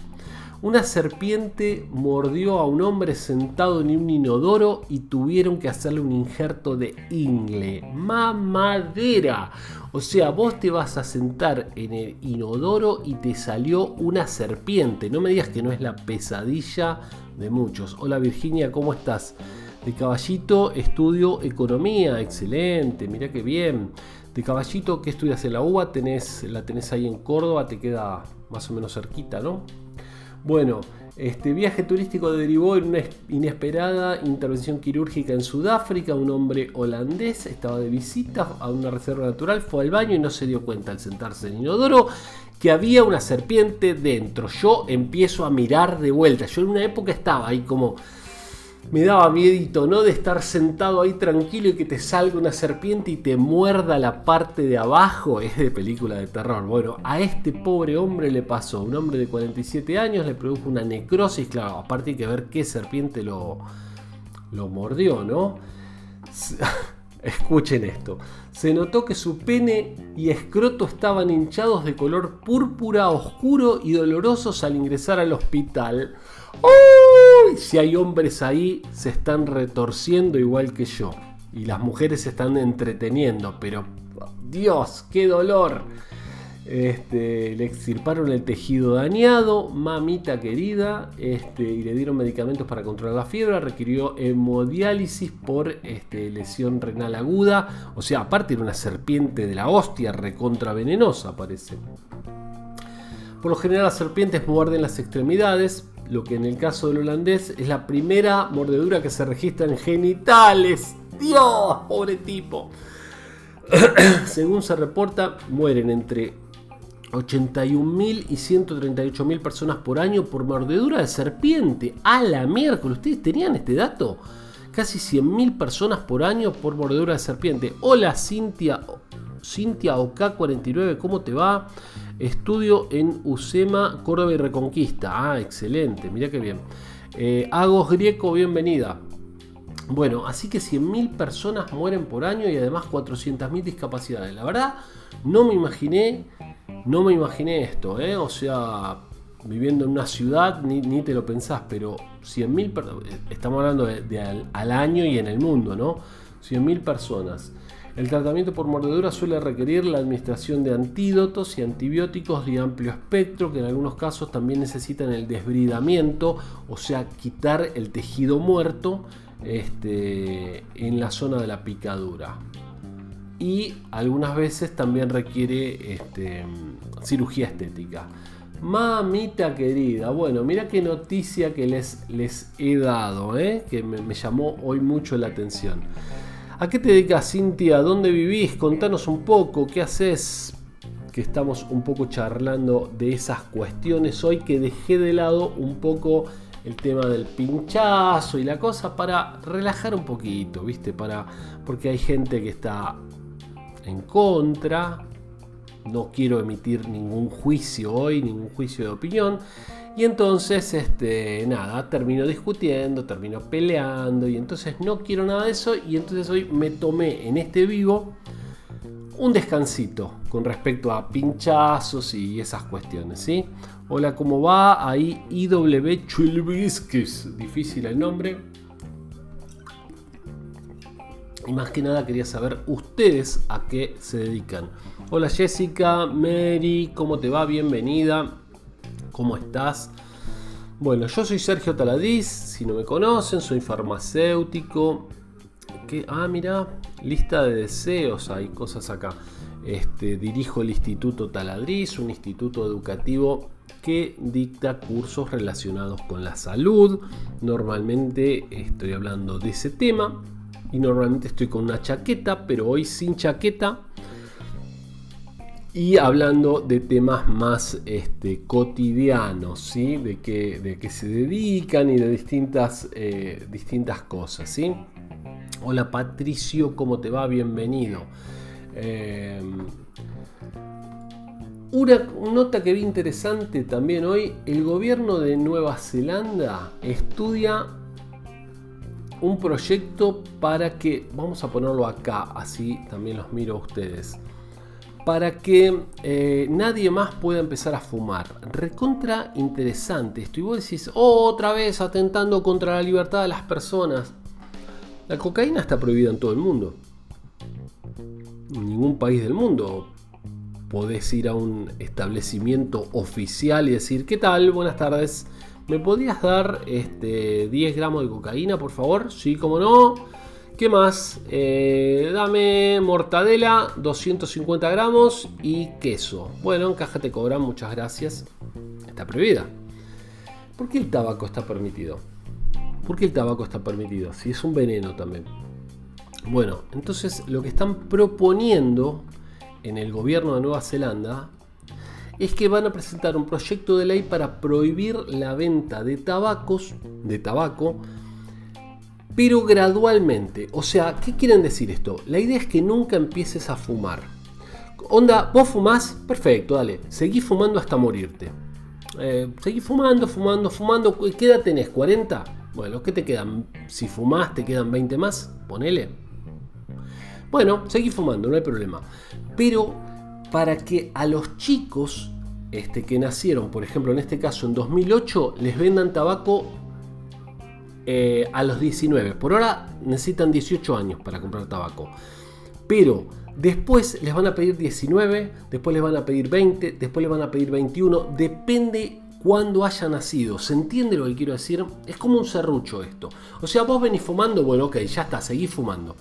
[SPEAKER 1] una serpiente mordió a un hombre sentado en un inodoro y tuvieron que hacerle un injerto de ingle. Mamadera. O sea, vos te vas a sentar en el inodoro y te salió una serpiente. No me digas que no es la pesadilla de muchos. Hola Virginia, ¿cómo estás? De caballito estudio economía, excelente, mira qué bien. De caballito, ¿qué estudias en la UBA? Tenés, la tenés ahí en Córdoba, te queda más o menos cerquita, ¿no? Bueno, este viaje turístico derivó en una inesperada intervención quirúrgica en Sudáfrica. Un hombre holandés estaba de visita a una reserva natural, fue al baño y no se dio cuenta al sentarse en inodoro que había una serpiente dentro. Yo empiezo a mirar de vuelta. Yo en una época estaba ahí como me daba miedito, ¿no? De estar sentado ahí tranquilo y que te salga una serpiente y te muerda la parte de abajo. Es de película de terror. Bueno, a este pobre hombre le pasó. Un hombre de 47 años le produjo una necrosis. Claro, aparte hay que ver qué serpiente lo, lo mordió, ¿no? Escuchen esto. Se notó que su pene y escroto estaban hinchados de color púrpura oscuro y dolorosos al ingresar al hospital. ¡Uy! Si hay hombres ahí, se están retorciendo igual que yo. Y las mujeres se están entreteniendo, pero Dios, qué dolor. Este, le extirparon el tejido dañado, mamita querida, este, y le dieron medicamentos para controlar la fiebre. Requirió hemodiálisis por este, lesión renal aguda. O sea, aparte era una serpiente de la hostia, recontra venenosa, parece. Por lo general, las serpientes muerden las extremidades, lo que en el caso del holandés es la primera mordedura que se registra en genitales. Dios, pobre tipo. Según se reporta, mueren entre 81.000 y 138.000 personas por año por mordedura de serpiente. A la miércoles, ¿ustedes tenían este dato? Casi 100.000 personas por año por mordedura de serpiente. Hola Cintia, Cintia OK49, ¿cómo te va? Estudio en UCEMA, Córdoba y Reconquista. Ah, excelente, mira qué bien. Eh, Agos Grieco, bienvenida. Bueno, así que 100.000 personas mueren por año y además 400.000 discapacidades. La verdad, no me imaginé no me imaginé esto, ¿eh? O sea, viviendo en una ciudad, ni, te lo pensás, pero 100.000 estamos hablando de, al, año y en el mundo, ¿no? 100.000 personas. El tratamiento por mordedura suele requerir la administración de antídotos y antibióticos de amplio espectro, que en algunos casos también necesitan el desbridamiento, o sea, quitar el tejido muerto este, en la zona de la picadura y algunas veces también requiere este, cirugía estética. Mamita querida, bueno, mira qué noticia que les, les he dado, ¿eh? que me, llamó hoy mucho la atención. ¿A qué te dedicas, Cintia? ¿Dónde vivís? Contanos un poco, ¿qué haces? Que estamos un poco charlando de esas cuestiones hoy que dejé de lado un poco el tema del pinchazo y la cosa para relajar un poquito, ¿viste? Para, porque hay gente que está en contra. No quiero emitir ningún juicio hoy, ningún juicio de opinión. Y entonces, este, nada, termino discutiendo, termino peleando. Y entonces no quiero nada de eso. Y entonces hoy me tomé en este vivo un descansito con respecto a pinchazos y esas cuestiones, ¿sí? Hola, ¿cómo va? Ahí IW Chulbiskis, difícil el nombre. Y más que nada quería saber ustedes a qué se dedican. Hola Jessica, Mary, ¿cómo te va? Bienvenida. ¿Cómo estás? Bueno, yo soy Sergio Taladiz, si no me conocen, soy farmacéutico. Ah, mira, lista de deseos, hay cosas acá. Este, dirijo el Instituto Taladriz, un instituto educativo que dicta cursos relacionados con la salud. Normalmente estoy hablando de ese tema y normalmente estoy con una chaqueta, pero hoy sin chaqueta y hablando de temas más este, cotidianos, ¿sí? de, que, de que se dedican y de distintas, eh, distintas cosas. ¿sí? Hola Patricio, ¿cómo te va? Bienvenido. Em, una nota que vi interesante también hoy, el gobierno de Nueva Zelanda estudia un proyecto para que, vamos a ponerlo acá, así también los miro a ustedes, para que eh, nadie más pueda empezar a fumar. Recontra interesante esto. Y vos decís, otra vez atentando contra la libertad de las personas. La cocaína está prohibida en todo el mundo. En ningún país del mundo podés ir a un establecimiento oficial y decir, ¿qué tal? Buenas tardes. ¿Me podías dar este, 10 gramos de cocaína, por favor? Sí, como no. ¿Qué más? Eh, dame mortadela, 250 gramos y queso. Bueno, en caja te cobran, muchas gracias. Está prohibida. ¿Por qué el tabaco está permitido? ¿Por qué el tabaco está permitido? Si es un veneno también. Bueno, entonces lo que están proponiendo en el gobierno de Nueva Zelanda es que van a presentar un proyecto de ley para prohibir la venta de tabacos, de tabaco, pero gradualmente. O sea, ¿qué quieren decir esto? La idea es que nunca empieces a fumar. Onda, vos fumás, perfecto, dale, seguí fumando hasta morirte. Eh, seguí fumando, fumando, fumando. ¿Qué edad tenés? ¿40? Bueno, ¿qué te quedan? Si fumás, te quedan 20 más, ponele. Bueno, seguí fumando, no hay problema. Pero para que a los chicos este, que nacieron, por ejemplo, en este caso en 2008, les vendan tabaco eh, a los 19. Por ahora necesitan 18 años para comprar tabaco. Pero después les van a pedir 19, después les van a pedir 20, después les van a pedir 21, depende cuándo haya nacido. ¿Se entiende lo que quiero decir? Es como un serrucho esto. O sea, vos venís fumando, bueno, ok, ya está, seguís fumando.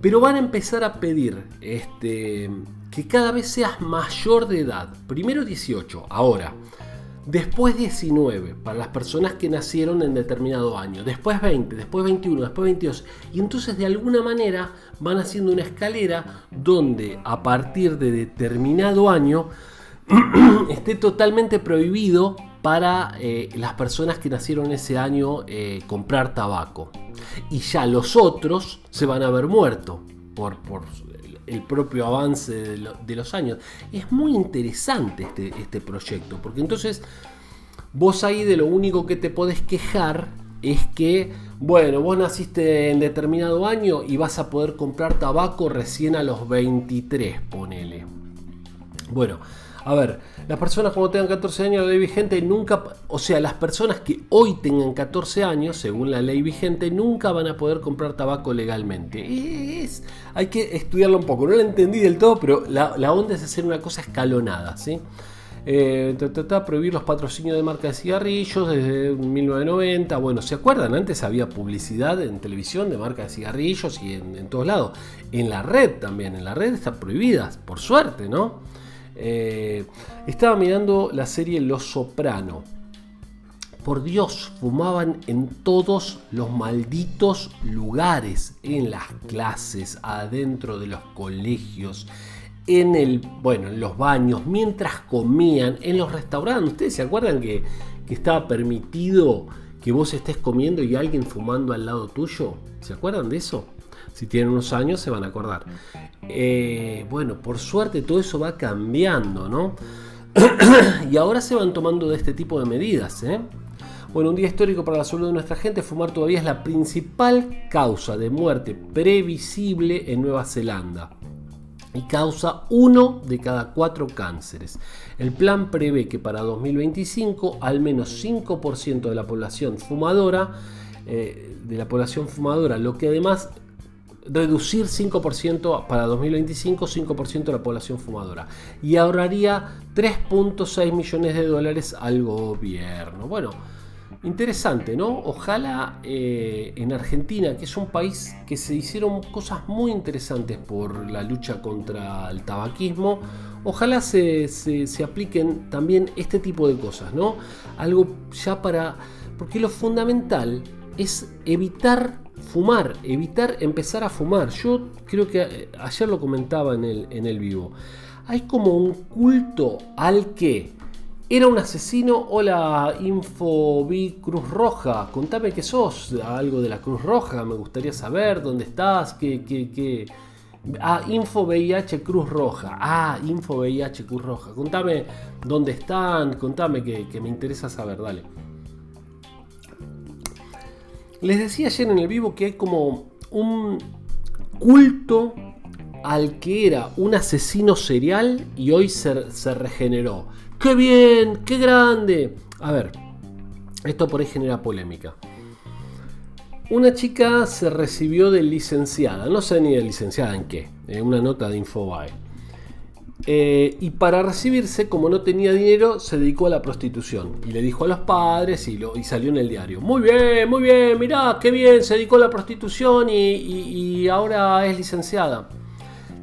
[SPEAKER 1] Pero van a empezar a pedir este, que cada vez seas mayor de edad. Primero 18, ahora. Después 19 para las personas que nacieron en determinado año. Después 20, después 21, después 22. Y entonces de alguna manera van haciendo una escalera donde a partir de determinado año esté totalmente prohibido para eh, las personas que nacieron ese año eh, comprar tabaco y ya los otros se van a ver muertos por, por el propio avance de, los años. Es muy interesante este, este proyecto, porque entonces vos ahí de lo único que te podés quejar es que, bueno, vos naciste en determinado año y vas a poder comprar tabaco recién a los 23, ponele. Bueno, a ver, las personas cuando tengan 14 años, la ley vigente nunca, o sea, las personas que hoy tengan 14 años, según la ley vigente, nunca van a poder comprar tabaco legalmente. Hay que estudiarlo un poco. No lo entendí del todo, pero la, onda es hacer una cosa escalonada, ¿sí? Eh, prohibir los patrocinios de marca de cigarrillos desde 1990. Bueno, ¿se acuerdan? Antes había publicidad en televisión de marca de cigarrillos y en, en todos lados. En la red también, en la red están prohibidas, por suerte, ¿no? Eh, estaba mirando la serie Los Soprano. Por Dios, fumaban en todos los malditos lugares, en las clases, adentro de los colegios, en el, bueno, en los baños, mientras comían, en los restaurantes. ¿Ustedes se acuerdan que, que estaba permitido que vos estés comiendo y alguien fumando al lado tuyo? ¿Se acuerdan de eso? Si tienen unos años se van a acordar. Eh, bueno, por suerte todo eso va cambiando, ¿no? y ahora se van tomando de este tipo de medidas, ¿eh? Bueno, un día histórico para la salud de nuestra gente, fumar todavía es la principal causa de muerte previsible en Nueva Zelanda y causa uno de cada cuatro cánceres. El plan prevé que para 2025 al menos 5% de la población fumadora, eh, de la población fumadora, lo que además reducir 5% para 2025, 5% de la población fumadora. Y ahorraría 3.6 millones de dólares al gobierno. Bueno, interesante, ¿no? Ojalá eh, en Argentina, que es un país que se hicieron cosas muy interesantes por la lucha contra el tabaquismo, ojalá se, se apliquen también este tipo de cosas, ¿no? Algo ya para... Porque lo fundamental es evitar fumar, evitar empezar a fumar. Yo creo que eh, ayer lo comentaba en el, en el vivo. Hay como un culto al que era un asesino. Hola, Infobi Cruz Roja. Contame que sos algo de la Cruz Roja. Me gustaría saber dónde estás. ¿Qué, qué, qué? Ah, Info VIH Cruz Roja. Ah, Info VIH Cruz Roja. Contame dónde están. Contame que, que me interesa saber. Dale. Les decía ayer en el vivo que hay como un culto al que era un asesino serial y hoy se, regeneró. ¡Qué bien! ¡Qué grande! A ver, esto por ahí genera polémica. Una chica se recibió de licenciada, no sé ni de licenciada en qué, en una nota de Infobae. Eh, y para recibirse, como no tenía dinero, se dedicó a la prostitución. Y le dijo a los padres y, lo, y salió en el diario. Muy bien, muy bien, mirá, qué bien, se dedicó a la prostitución y, ahora es licenciada.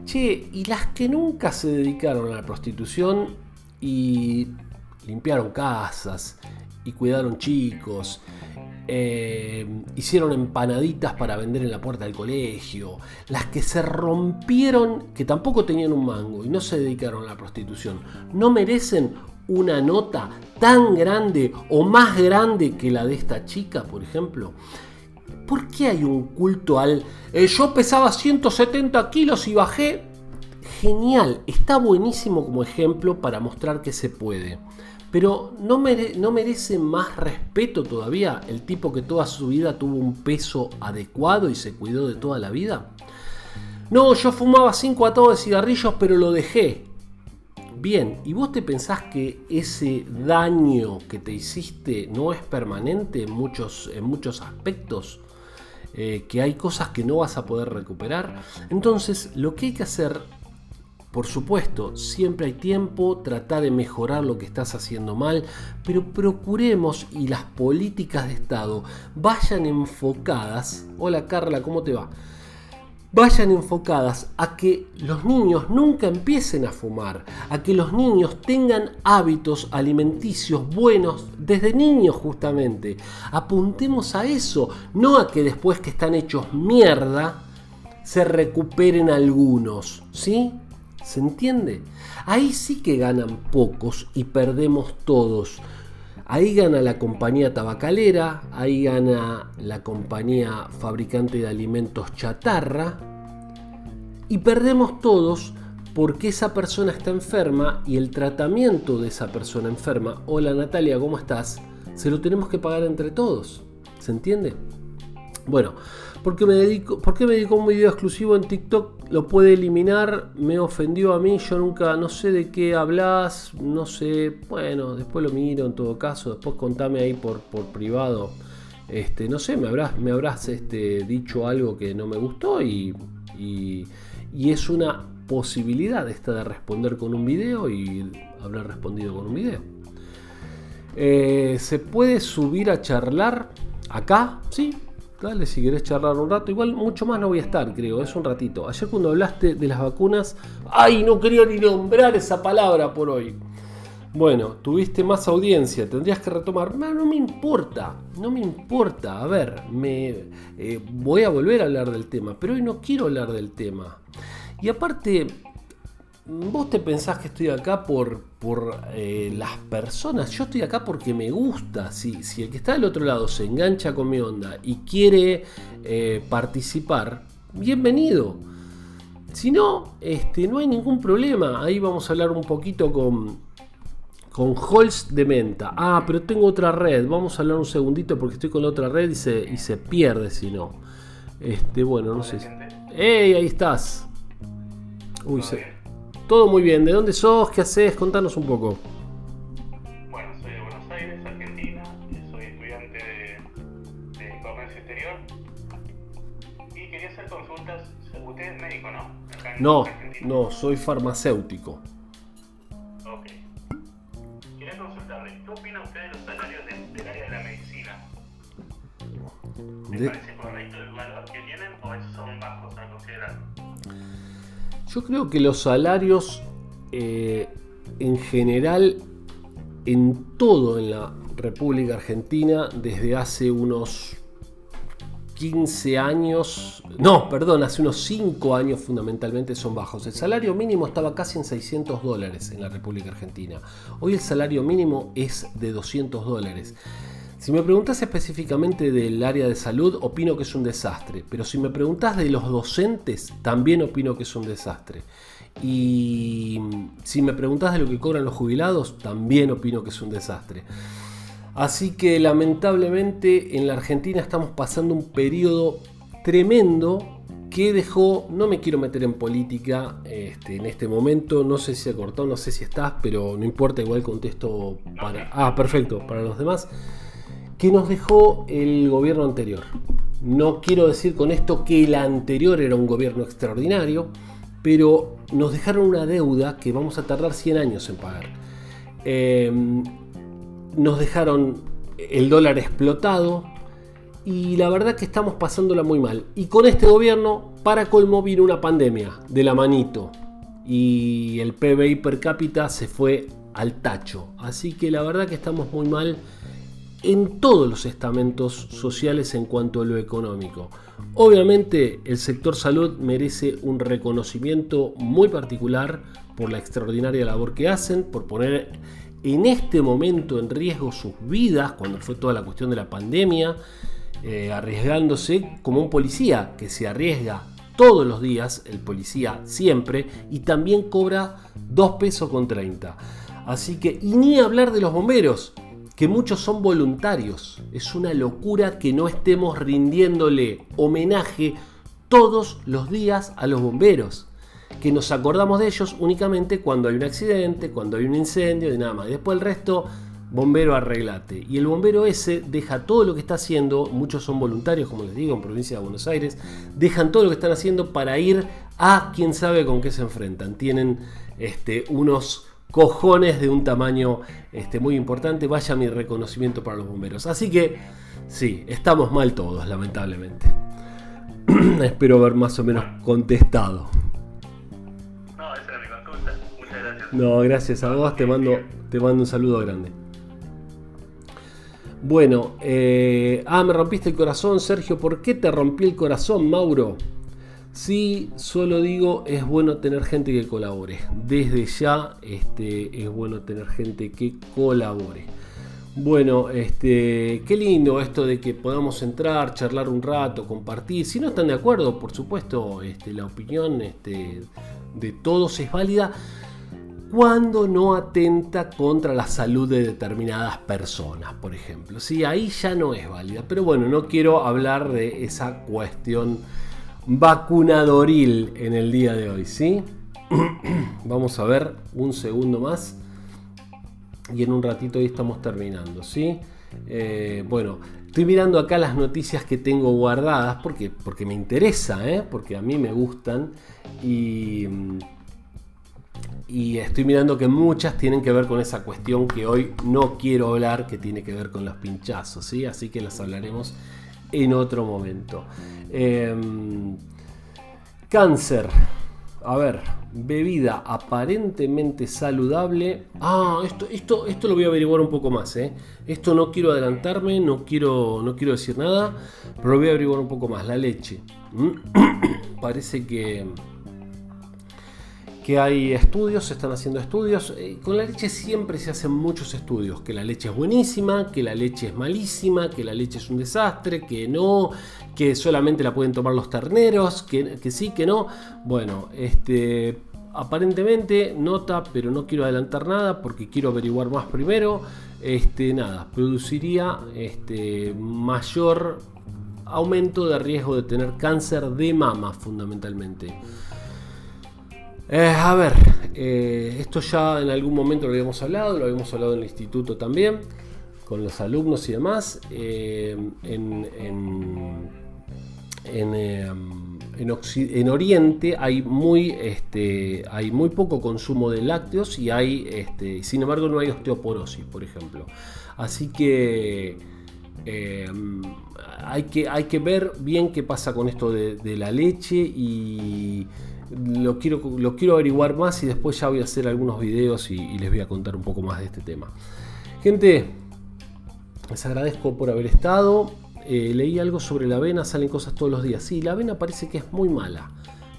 [SPEAKER 1] Che, y las que nunca se dedicaron a la prostitución y limpiaron casas y cuidaron chicos eh, hicieron empanaditas para vender en la puerta del colegio, las que se rompieron, que tampoco tenían un mango y no se dedicaron a la prostitución, no merecen una nota tan grande o más grande que la de esta chica, por ejemplo. ¿Por qué hay un culto al... Eh, yo pesaba 170 kilos y bajé? Genial, está buenísimo como ejemplo para mostrar que se puede. Pero ¿no, ¿no, merece más respeto todavía el tipo que toda su vida tuvo un peso adecuado y se cuidó de toda la vida? No, yo fumaba 5 atados de cigarrillos pero lo dejé. Bien, ¿y vos te pensás que ese daño que te hiciste no es permanente en muchos, en muchos aspectos? eh, que hay cosas que no vas a poder recuperar. Entonces, lo que hay que hacer, por supuesto, siempre hay tiempo, trata de mejorar lo que estás haciendo mal, pero procuremos y las políticas de Estado vayan enfocadas. Hola Carla, ¿cómo te va? vayan enfocadas a que los niños nunca empiecen a fumar, a que los niños tengan hábitos alimenticios buenos desde niños justamente. Apuntemos a eso, no a que después que están hechos mierda se recuperen algunos, ¿sí? ¿Se entiende? Ahí sí que ganan pocos y perdemos todos. Ahí gana la compañía tabacalera, ahí gana la compañía fabricante de alimentos chatarra y perdemos todos porque esa persona está enferma y el tratamiento de esa persona enferma, hola Natalia, ¿cómo estás? Se lo tenemos que pagar entre todos. ¿Se entiende? Bueno, ¿por qué me dedico, ¿por qué me dedico a un video exclusivo en TikTok? Lo puede eliminar, me ofendió a mí, yo nunca, no sé de qué hablas, no sé, bueno, después lo miro en todo caso, después contame ahí por, por privado. Este, no sé, me habrás, me habrás este, dicho algo que no me gustó y, y, es una posibilidad esta de responder con un video y haber respondido con un video. Eh, ¿Se puede subir a charlar acá? Sí, Dale, si querés charlar un rato. Igual mucho más no voy a estar, creo. Es un ratito. Ayer cuando hablaste de las vacunas. ¡Ay! No quería ni nombrar esa palabra por hoy. Bueno, tuviste más audiencia. Tendrías que retomar. No, no me importa. No me importa. A ver, me eh, voy a volver a hablar del tema. Pero hoy no quiero hablar del tema. Y aparte, vos te pensás que estoy acá por, por eh, las personas. Yo estoy acá porque me gusta. Si, si, el que está del otro lado se engancha con mi onda y quiere eh, participar, bienvenido. Si no, este, no hay ningún problema. Ahí vamos a hablar un poquito con, con Holz de Menta. Ah, pero tengo otra red. Vamos a hablar un segundito porque estoy con la otra red y se, y se pierde si no. Este, bueno, no sé. ¡Ey! Ahí estás. Uy, se. Todo muy bien. ¿De dónde sos? ¿Qué haces? Contanos un poco.
[SPEAKER 2] Bueno, soy de Buenos Aires, Argentina. Soy estudiante de, de comercio exterior. Y quería hacer consultas. Usted es médico, ¿no?
[SPEAKER 1] Acá en no, Argentina. no, soy farmacéutico.
[SPEAKER 2] Ok. Quería consultarle, ¿qué opina usted de los salarios de, del área de la medicina? ¿Le de... parece correcto
[SPEAKER 1] Yo creo que los salarios eh, en general, en todo en la República Argentina, desde hace unos 15 años, no, perdón, hace unos 5 años fundamentalmente son bajos. El salario mínimo estaba casi en 600 dólares en la República Argentina. Hoy el salario mínimo es de 200 dólares. Si me preguntas específicamente del área de salud, opino que es un desastre. Pero si me preguntas de los docentes, también opino que es un desastre. Y si me preguntas de lo que cobran los jubilados, también opino que es un desastre. Así que lamentablemente en la Argentina estamos pasando un periodo tremendo que dejó, no me quiero meter en política este, en este momento, no sé si se cortó, no sé si estás, pero no importa, igual contesto para... Ah, perfecto, para los demás que nos dejó el gobierno anterior. No quiero decir con esto que el anterior era un gobierno extraordinario, pero nos dejaron una deuda que vamos a tardar 100 años en pagar. Em, nos dejaron el dólar explotado y la verdad que estamos pasándola muy mal. Y con este gobierno, para colmo, vino una pandemia de la manito y el PBI per cápita se fue al tacho. Así que la verdad que estamos muy mal en todos los estamentos sociales en cuanto a lo económico. Obviamente el sector salud merece un reconocimiento muy particular por la extraordinaria labor que hacen, por poner en este momento en riesgo sus vidas, cuando fue toda la cuestión de la pandemia, eh, arriesgándose como un policía que se arriesga todos los días, el policía siempre, y también cobra 2 pesos con 30. Así que, y ni hablar de los bomberos, que muchos son voluntarios. Es una locura que no estemos rindiéndole homenaje todos los días a los bomberos. Que nos acordamos de ellos únicamente cuando hay un accidente, cuando hay un incendio y nada más. después el resto bombero arreglate. Y el bombero ese deja todo lo que está haciendo, muchos son voluntarios, como les digo, en provincia de Buenos Aires, dejan todo lo que están haciendo para ir a quién sabe con qué se enfrentan. Tienen este, unos cojones de un tamaño este, muy importante. Vaya mi reconocimiento para los bomberos. Así que sí, estamos mal todos, lamentablemente. Espero haber más o menos contestado.
[SPEAKER 2] No, esa era mi consulta. Muchas gracias.
[SPEAKER 1] No, gracias a vos. Te mando, te mando un saludo grande. Bueno, eh, ah, me rompiste el corazón, Sergio. ¿Por qué te rompí el corazón, Mauro? Sí, solo digo, es bueno tener gente que colabore. Desde ya este, es bueno tener gente que colabore. Bueno, este, qué lindo esto de que podamos entrar, charlar un rato, compartir. Si no están de acuerdo, por supuesto, este, la opinión de todos es válida cuando no atenta contra la salud de determinadas personas, por ejemplo. Sí, ahí ya no es válida. Pero bueno, no quiero hablar de esa cuestión vacunadoril en el día de hoy, ¿sí? Vamos a ver un segundo más. Y en un ratito ahí estamos terminando, ¿sí? Eh, bueno, estoy mirando acá las noticias que tengo guardadas porque, porque me interesa, ¿eh? porque a mí me gustan. Y y estoy mirando que muchas tienen que ver con esa cuestión que hoy no quiero hablar, que tiene que ver con los pinchazos, ¿sí? Así que las hablaremos en otro momento. Em, cáncer. A ver, bebida aparentemente saludable. Ah, esto, esto, esto lo voy a averiguar un poco más. ¿eh? Esto no quiero adelantarme, no quiero, no quiero decir nada, pero lo voy a averiguar un poco más. La leche. Parece que que hay estudios, se están haciendo estudios. Eh, con la leche siempre se hacen muchos estudios, que la leche es buenísima, que la leche es malísima, que la leche es un desastre, que no, que solamente la pueden tomar los terneros, que, sí, que no. Bueno, este, aparentemente nota, pero no quiero adelantar nada porque quiero averiguar más primero. Este, nada, produciría este, mayor aumento de riesgo de tener cáncer de mama fundamentalmente. Eh, a ver, eh, esto ya en algún momento lo habíamos hablado, lo habíamos hablado en el instituto también, con los alumnos y demás. Eh, en, en, Oriente hay muy, este, hay muy poco consumo de lácteos y hay, este, sin embargo, no hay osteoporosis, por ejemplo. Así que hay que, hay que ver bien qué pasa con esto de la leche y lo quiero, lo quiero averiguar más y después ya voy a hacer algunos videos y, les voy a contar un poco más de este tema. Gente, les agradezco por haber estado. Eh, leí algo sobre la avena, salen cosas todos los días. Sí, la avena parece que es muy mala.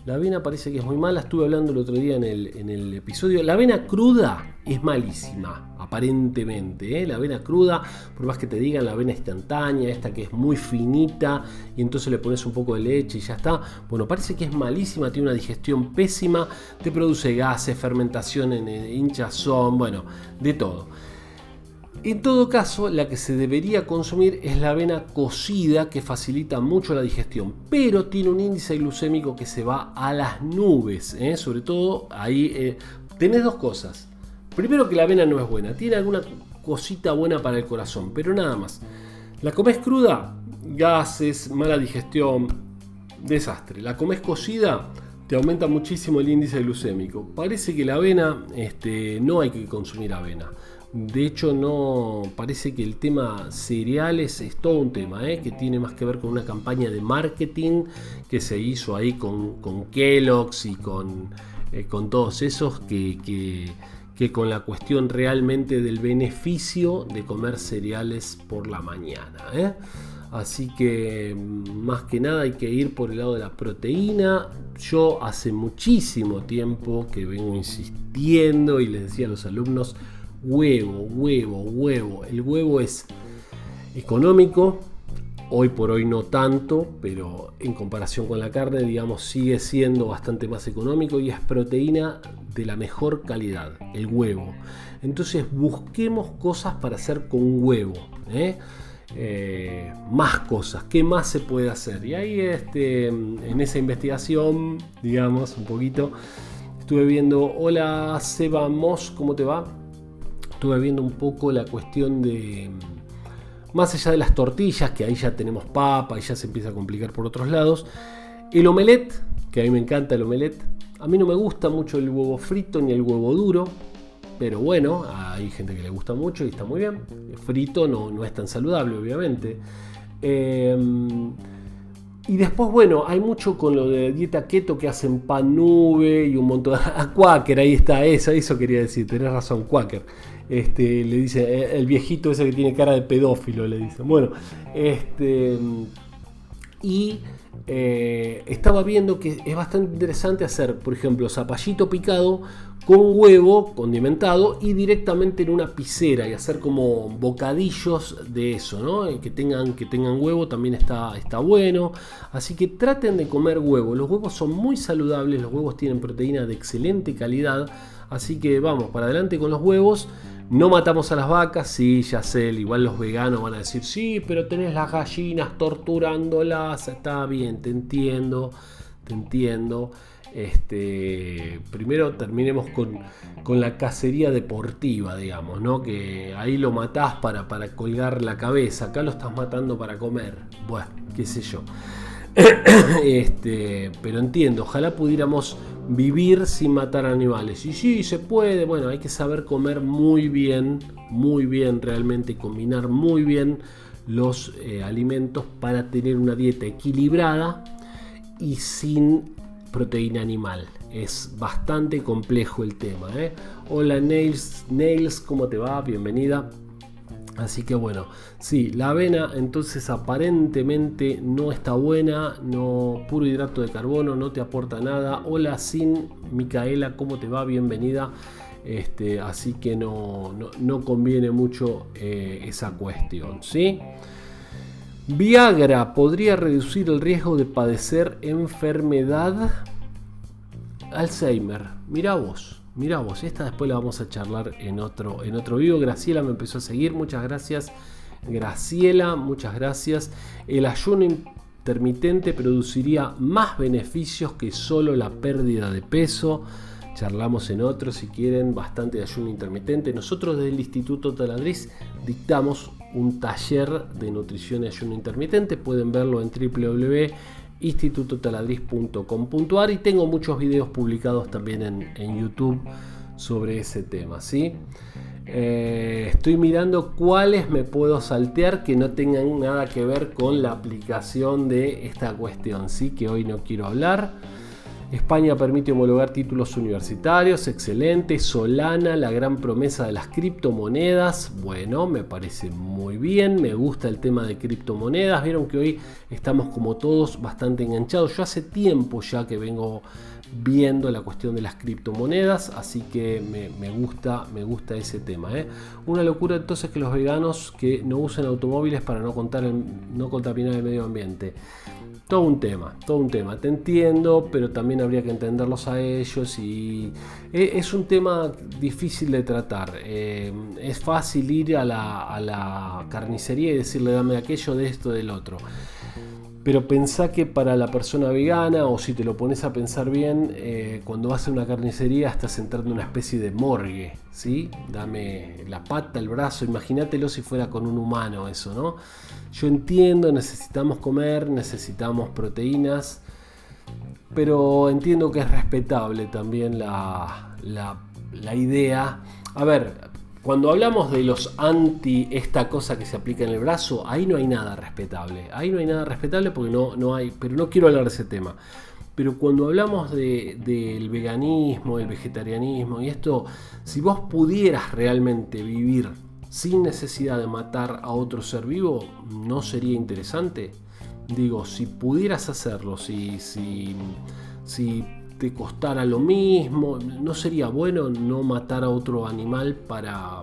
[SPEAKER 1] La avena parece que es muy mala. Estuve hablando el otro día en el, en episodio. La avena cruda es malísima, aparentemente. ¿eh? La avena cruda, por más que te digan la avena instantánea, esta que es muy finita, y entonces le pones un poco de leche y ya está. Bueno, parece que es malísima, tiene una digestión pésima, te produce gases, fermentación en hinchazón, bueno, de todo. En todo caso, la que se debería consumir es la avena cocida que facilita mucho la digestión, pero tiene un índice glucémico que se va a las nubes. ¿eh? Sobre todo ahí eh, tenés dos cosas. Primero que la avena no es buena, tiene alguna cosita buena para el corazón, pero nada más. La comes cruda, gases, mala digestión, desastre. La comes cocida, te aumenta muchísimo el índice glucémico. Parece que la avena, este, no hay que consumir avena. De hecho, no parece que el tema cereales es todo un tema, ¿eh? que tiene más que ver con una campaña de marketing que se hizo ahí con, Kellogg's y con, eh, con todos esos que, que, con la cuestión realmente del beneficio de comer cereales por la mañana. ¿eh? Así que más que nada hay que ir por el lado de la proteína. Yo hace muchísimo tiempo que vengo insistiendo y les decía a los alumnos, huevo, huevo, huevo. El huevo es económico, hoy por hoy no tanto, pero en comparación con la carne, digamos, sigue siendo bastante más económico y es proteína de la mejor calidad, el huevo. Entonces busquemos cosas para hacer con huevo. ¿eh? Eh, más cosas, qué más se puede hacer. Y ahí este, en esa investigación, digamos, un poquito, estuve viendo, hola Seba Moss, ¿cómo te va? Estuve viendo un poco la cuestión de, más allá de las tortillas, que ahí ya tenemos papa y ya se empieza a complicar por otros lados, el omelette, que a mí me encanta el omelette, a mí no me gusta mucho el huevo frito ni el huevo duro, pero bueno, hay gente que le gusta mucho y está muy bien. frito no, no es tan saludable, obviamente. Em, y después, bueno, hay mucho con lo de dieta keto que hacen pan nube y un montón de... A Quaker, ahí está, eso, eso quería decir, tenés razón, Quaker. Este, le dice, eh, el viejito ese que tiene cara de pedófilo, le dicen. Bueno, este... Y eh, estaba viendo que es bastante interesante hacer, por ejemplo, zapallito picado con huevo condimentado y directamente en una piscera y hacer como bocadillos de eso, ¿no? Que tengan, que tengan huevo también está, está bueno. Así que traten de comer huevo. Los huevos son muy saludables, los huevos tienen proteína de excelente calidad. Así que vamos, para adelante con los huevos. No matamos a las vacas, sí, ya sé, igual los veganos van a decir, sí, pero tenés las gallinas torturándolas, está bien, te entiendo, te entiendo. Este, primero terminemos con, la cacería deportiva, digamos, ¿no? Que ahí lo matás para, para colgar la cabeza, acá lo estás matando para comer. Bueno, qué sé yo. este, pero entiendo, ojalá pudiéramos vivir sin matar animales. Y sí, se puede, bueno, hay que saber comer muy bien, muy bien realmente, combinar muy bien los eh, alimentos para tener una dieta equilibrada y sin proteína animal. Es bastante complejo el tema. ¿eh? Hola Nails, Nails, ¿cómo te va? Bienvenida. Así que bueno, sí, la avena entonces aparentemente no está buena, no puro hidrato de carbono, no te aporta nada. Hola Sin, Micaela, ¿cómo te va? Bienvenida. Este, así que no, no, conviene mucho eh, esa cuestión, ¿sí? Viagra podría reducir el riesgo de padecer enfermedad Alzheimer. Mira vos, mira vos. Esta después la vamos a charlar en otro, en otro video. Graciela me empezó a seguir. Muchas gracias. Graciela, muchas gracias. El ayuno intermitente produciría más beneficios que solo la pérdida de peso. Charlamos en otro, si quieren, bastante de ayuno intermitente. Nosotros desde el Instituto Taladriz dictamos un taller de nutrición y ayuno intermitente. Pueden verlo en www.institutotaladriz.com.ar y tengo muchos videos publicados también en, YouTube sobre ese tema. ¿sí? Eh, estoy mirando cuáles me puedo saltear que no tengan nada que ver con la aplicación de esta cuestión, ¿sí? que hoy no quiero hablar. España permite homologar títulos universitarios, excelente. Solana, la gran promesa de las criptomonedas. Bueno, me parece muy bien, me gusta el tema de criptomonedas. Vieron que hoy estamos como todos bastante enganchados. Yo hace tiempo ya que vengo viendo la cuestión de las criptomonedas, así que me, gusta, me gusta ese tema. ¿eh? Una locura entonces que los veganos que no usen automóviles para no, contar no contaminar el medio ambiente. Todo un tema, todo un tema. Te entiendo, pero también habría que entenderlos a ellos y e, es un tema difícil de tratar. Eh, es fácil ir a la, a la carnicería y decirle dame aquello, de esto, del otro. Pero pensá que para la persona vegana, o si te lo pones a pensar bien, eh, cuando vas a una carnicería estás entrando en una especie de morgue, ¿sí? Dame la pata, el brazo, imagínatelo si fuera con un humano eso, ¿no? Yo entiendo, necesitamos comer, necesitamos proteínas, pero entiendo que es respetable también la, la, la idea. A ver, cuando hablamos de los anti esta cosa que se aplica en el brazo, ahí no hay nada respetable. Ahí no hay nada respetable porque no, no hay, pero no quiero hablar de ese tema. Pero cuando hablamos del veganismo, del vegetarianismo y esto, si vos pudieras realmente vivir sin necesidad de matar a otro ser vivo, ¿no sería interesante? Digo, si pudieras hacerlo, si, si, si te costara lo mismo. ¿No sería bueno no matar a otro animal para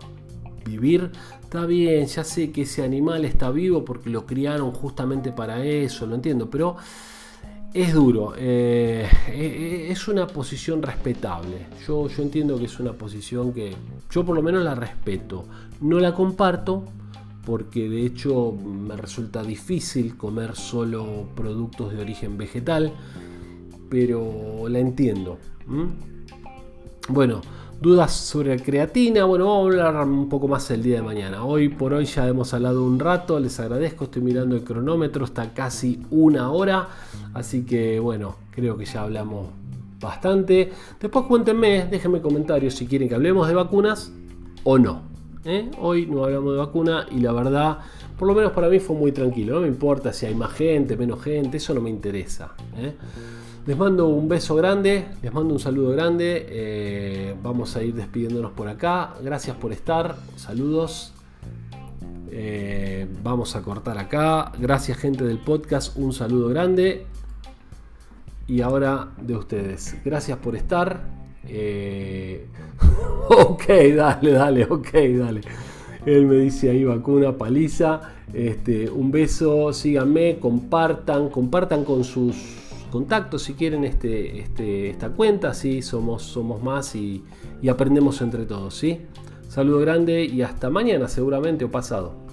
[SPEAKER 1] vivir? Está bien, ya sé que ese animal está vivo porque lo criaron justamente para eso, lo entiendo, pero es duro. Eh, eh, es una posición respetable. Yo, yo entiendo que es una posición que yo por lo menos la respeto. No la comparto porque de hecho me resulta difícil comer solo productos de origen vegetal pero la entiendo. Bueno, Dudas sobre la creatina, bueno, vamos a hablar un poco más el día de mañana. Hoy por hoy ya hemos hablado un rato, les agradezco, estoy mirando el cronómetro, está casi una hora, así que bueno, creo que ya hablamos bastante. Después cuéntenme, déjenme comentarios si quieren que hablemos de vacunas o no. ¿eh? Hoy no hablamos de vacuna y la verdad, por lo menos para mí fue muy tranquilo. No me importa si hay más gente, menos gente, eso no me interesa. ¿eh? Les mando un beso grande, les mando un saludo grande. Eh, vamos a ir despidiéndonos por acá. Gracias por estar. Saludos. Eh, vamos a cortar acá. Gracias gente del podcast. Un saludo grande. Y ahora de ustedes. Gracias por estar. Eh, ok, dale, dale, ok, dale. Él me dice ahí vacuna, paliza. Este, un beso, síganme, compartan, compartan con sus contacto si quieren este, este, esta cuenta, si somos, somos más y, y aprendemos entre todos. ¿sí? Saludo grande y hasta mañana seguramente o pasado.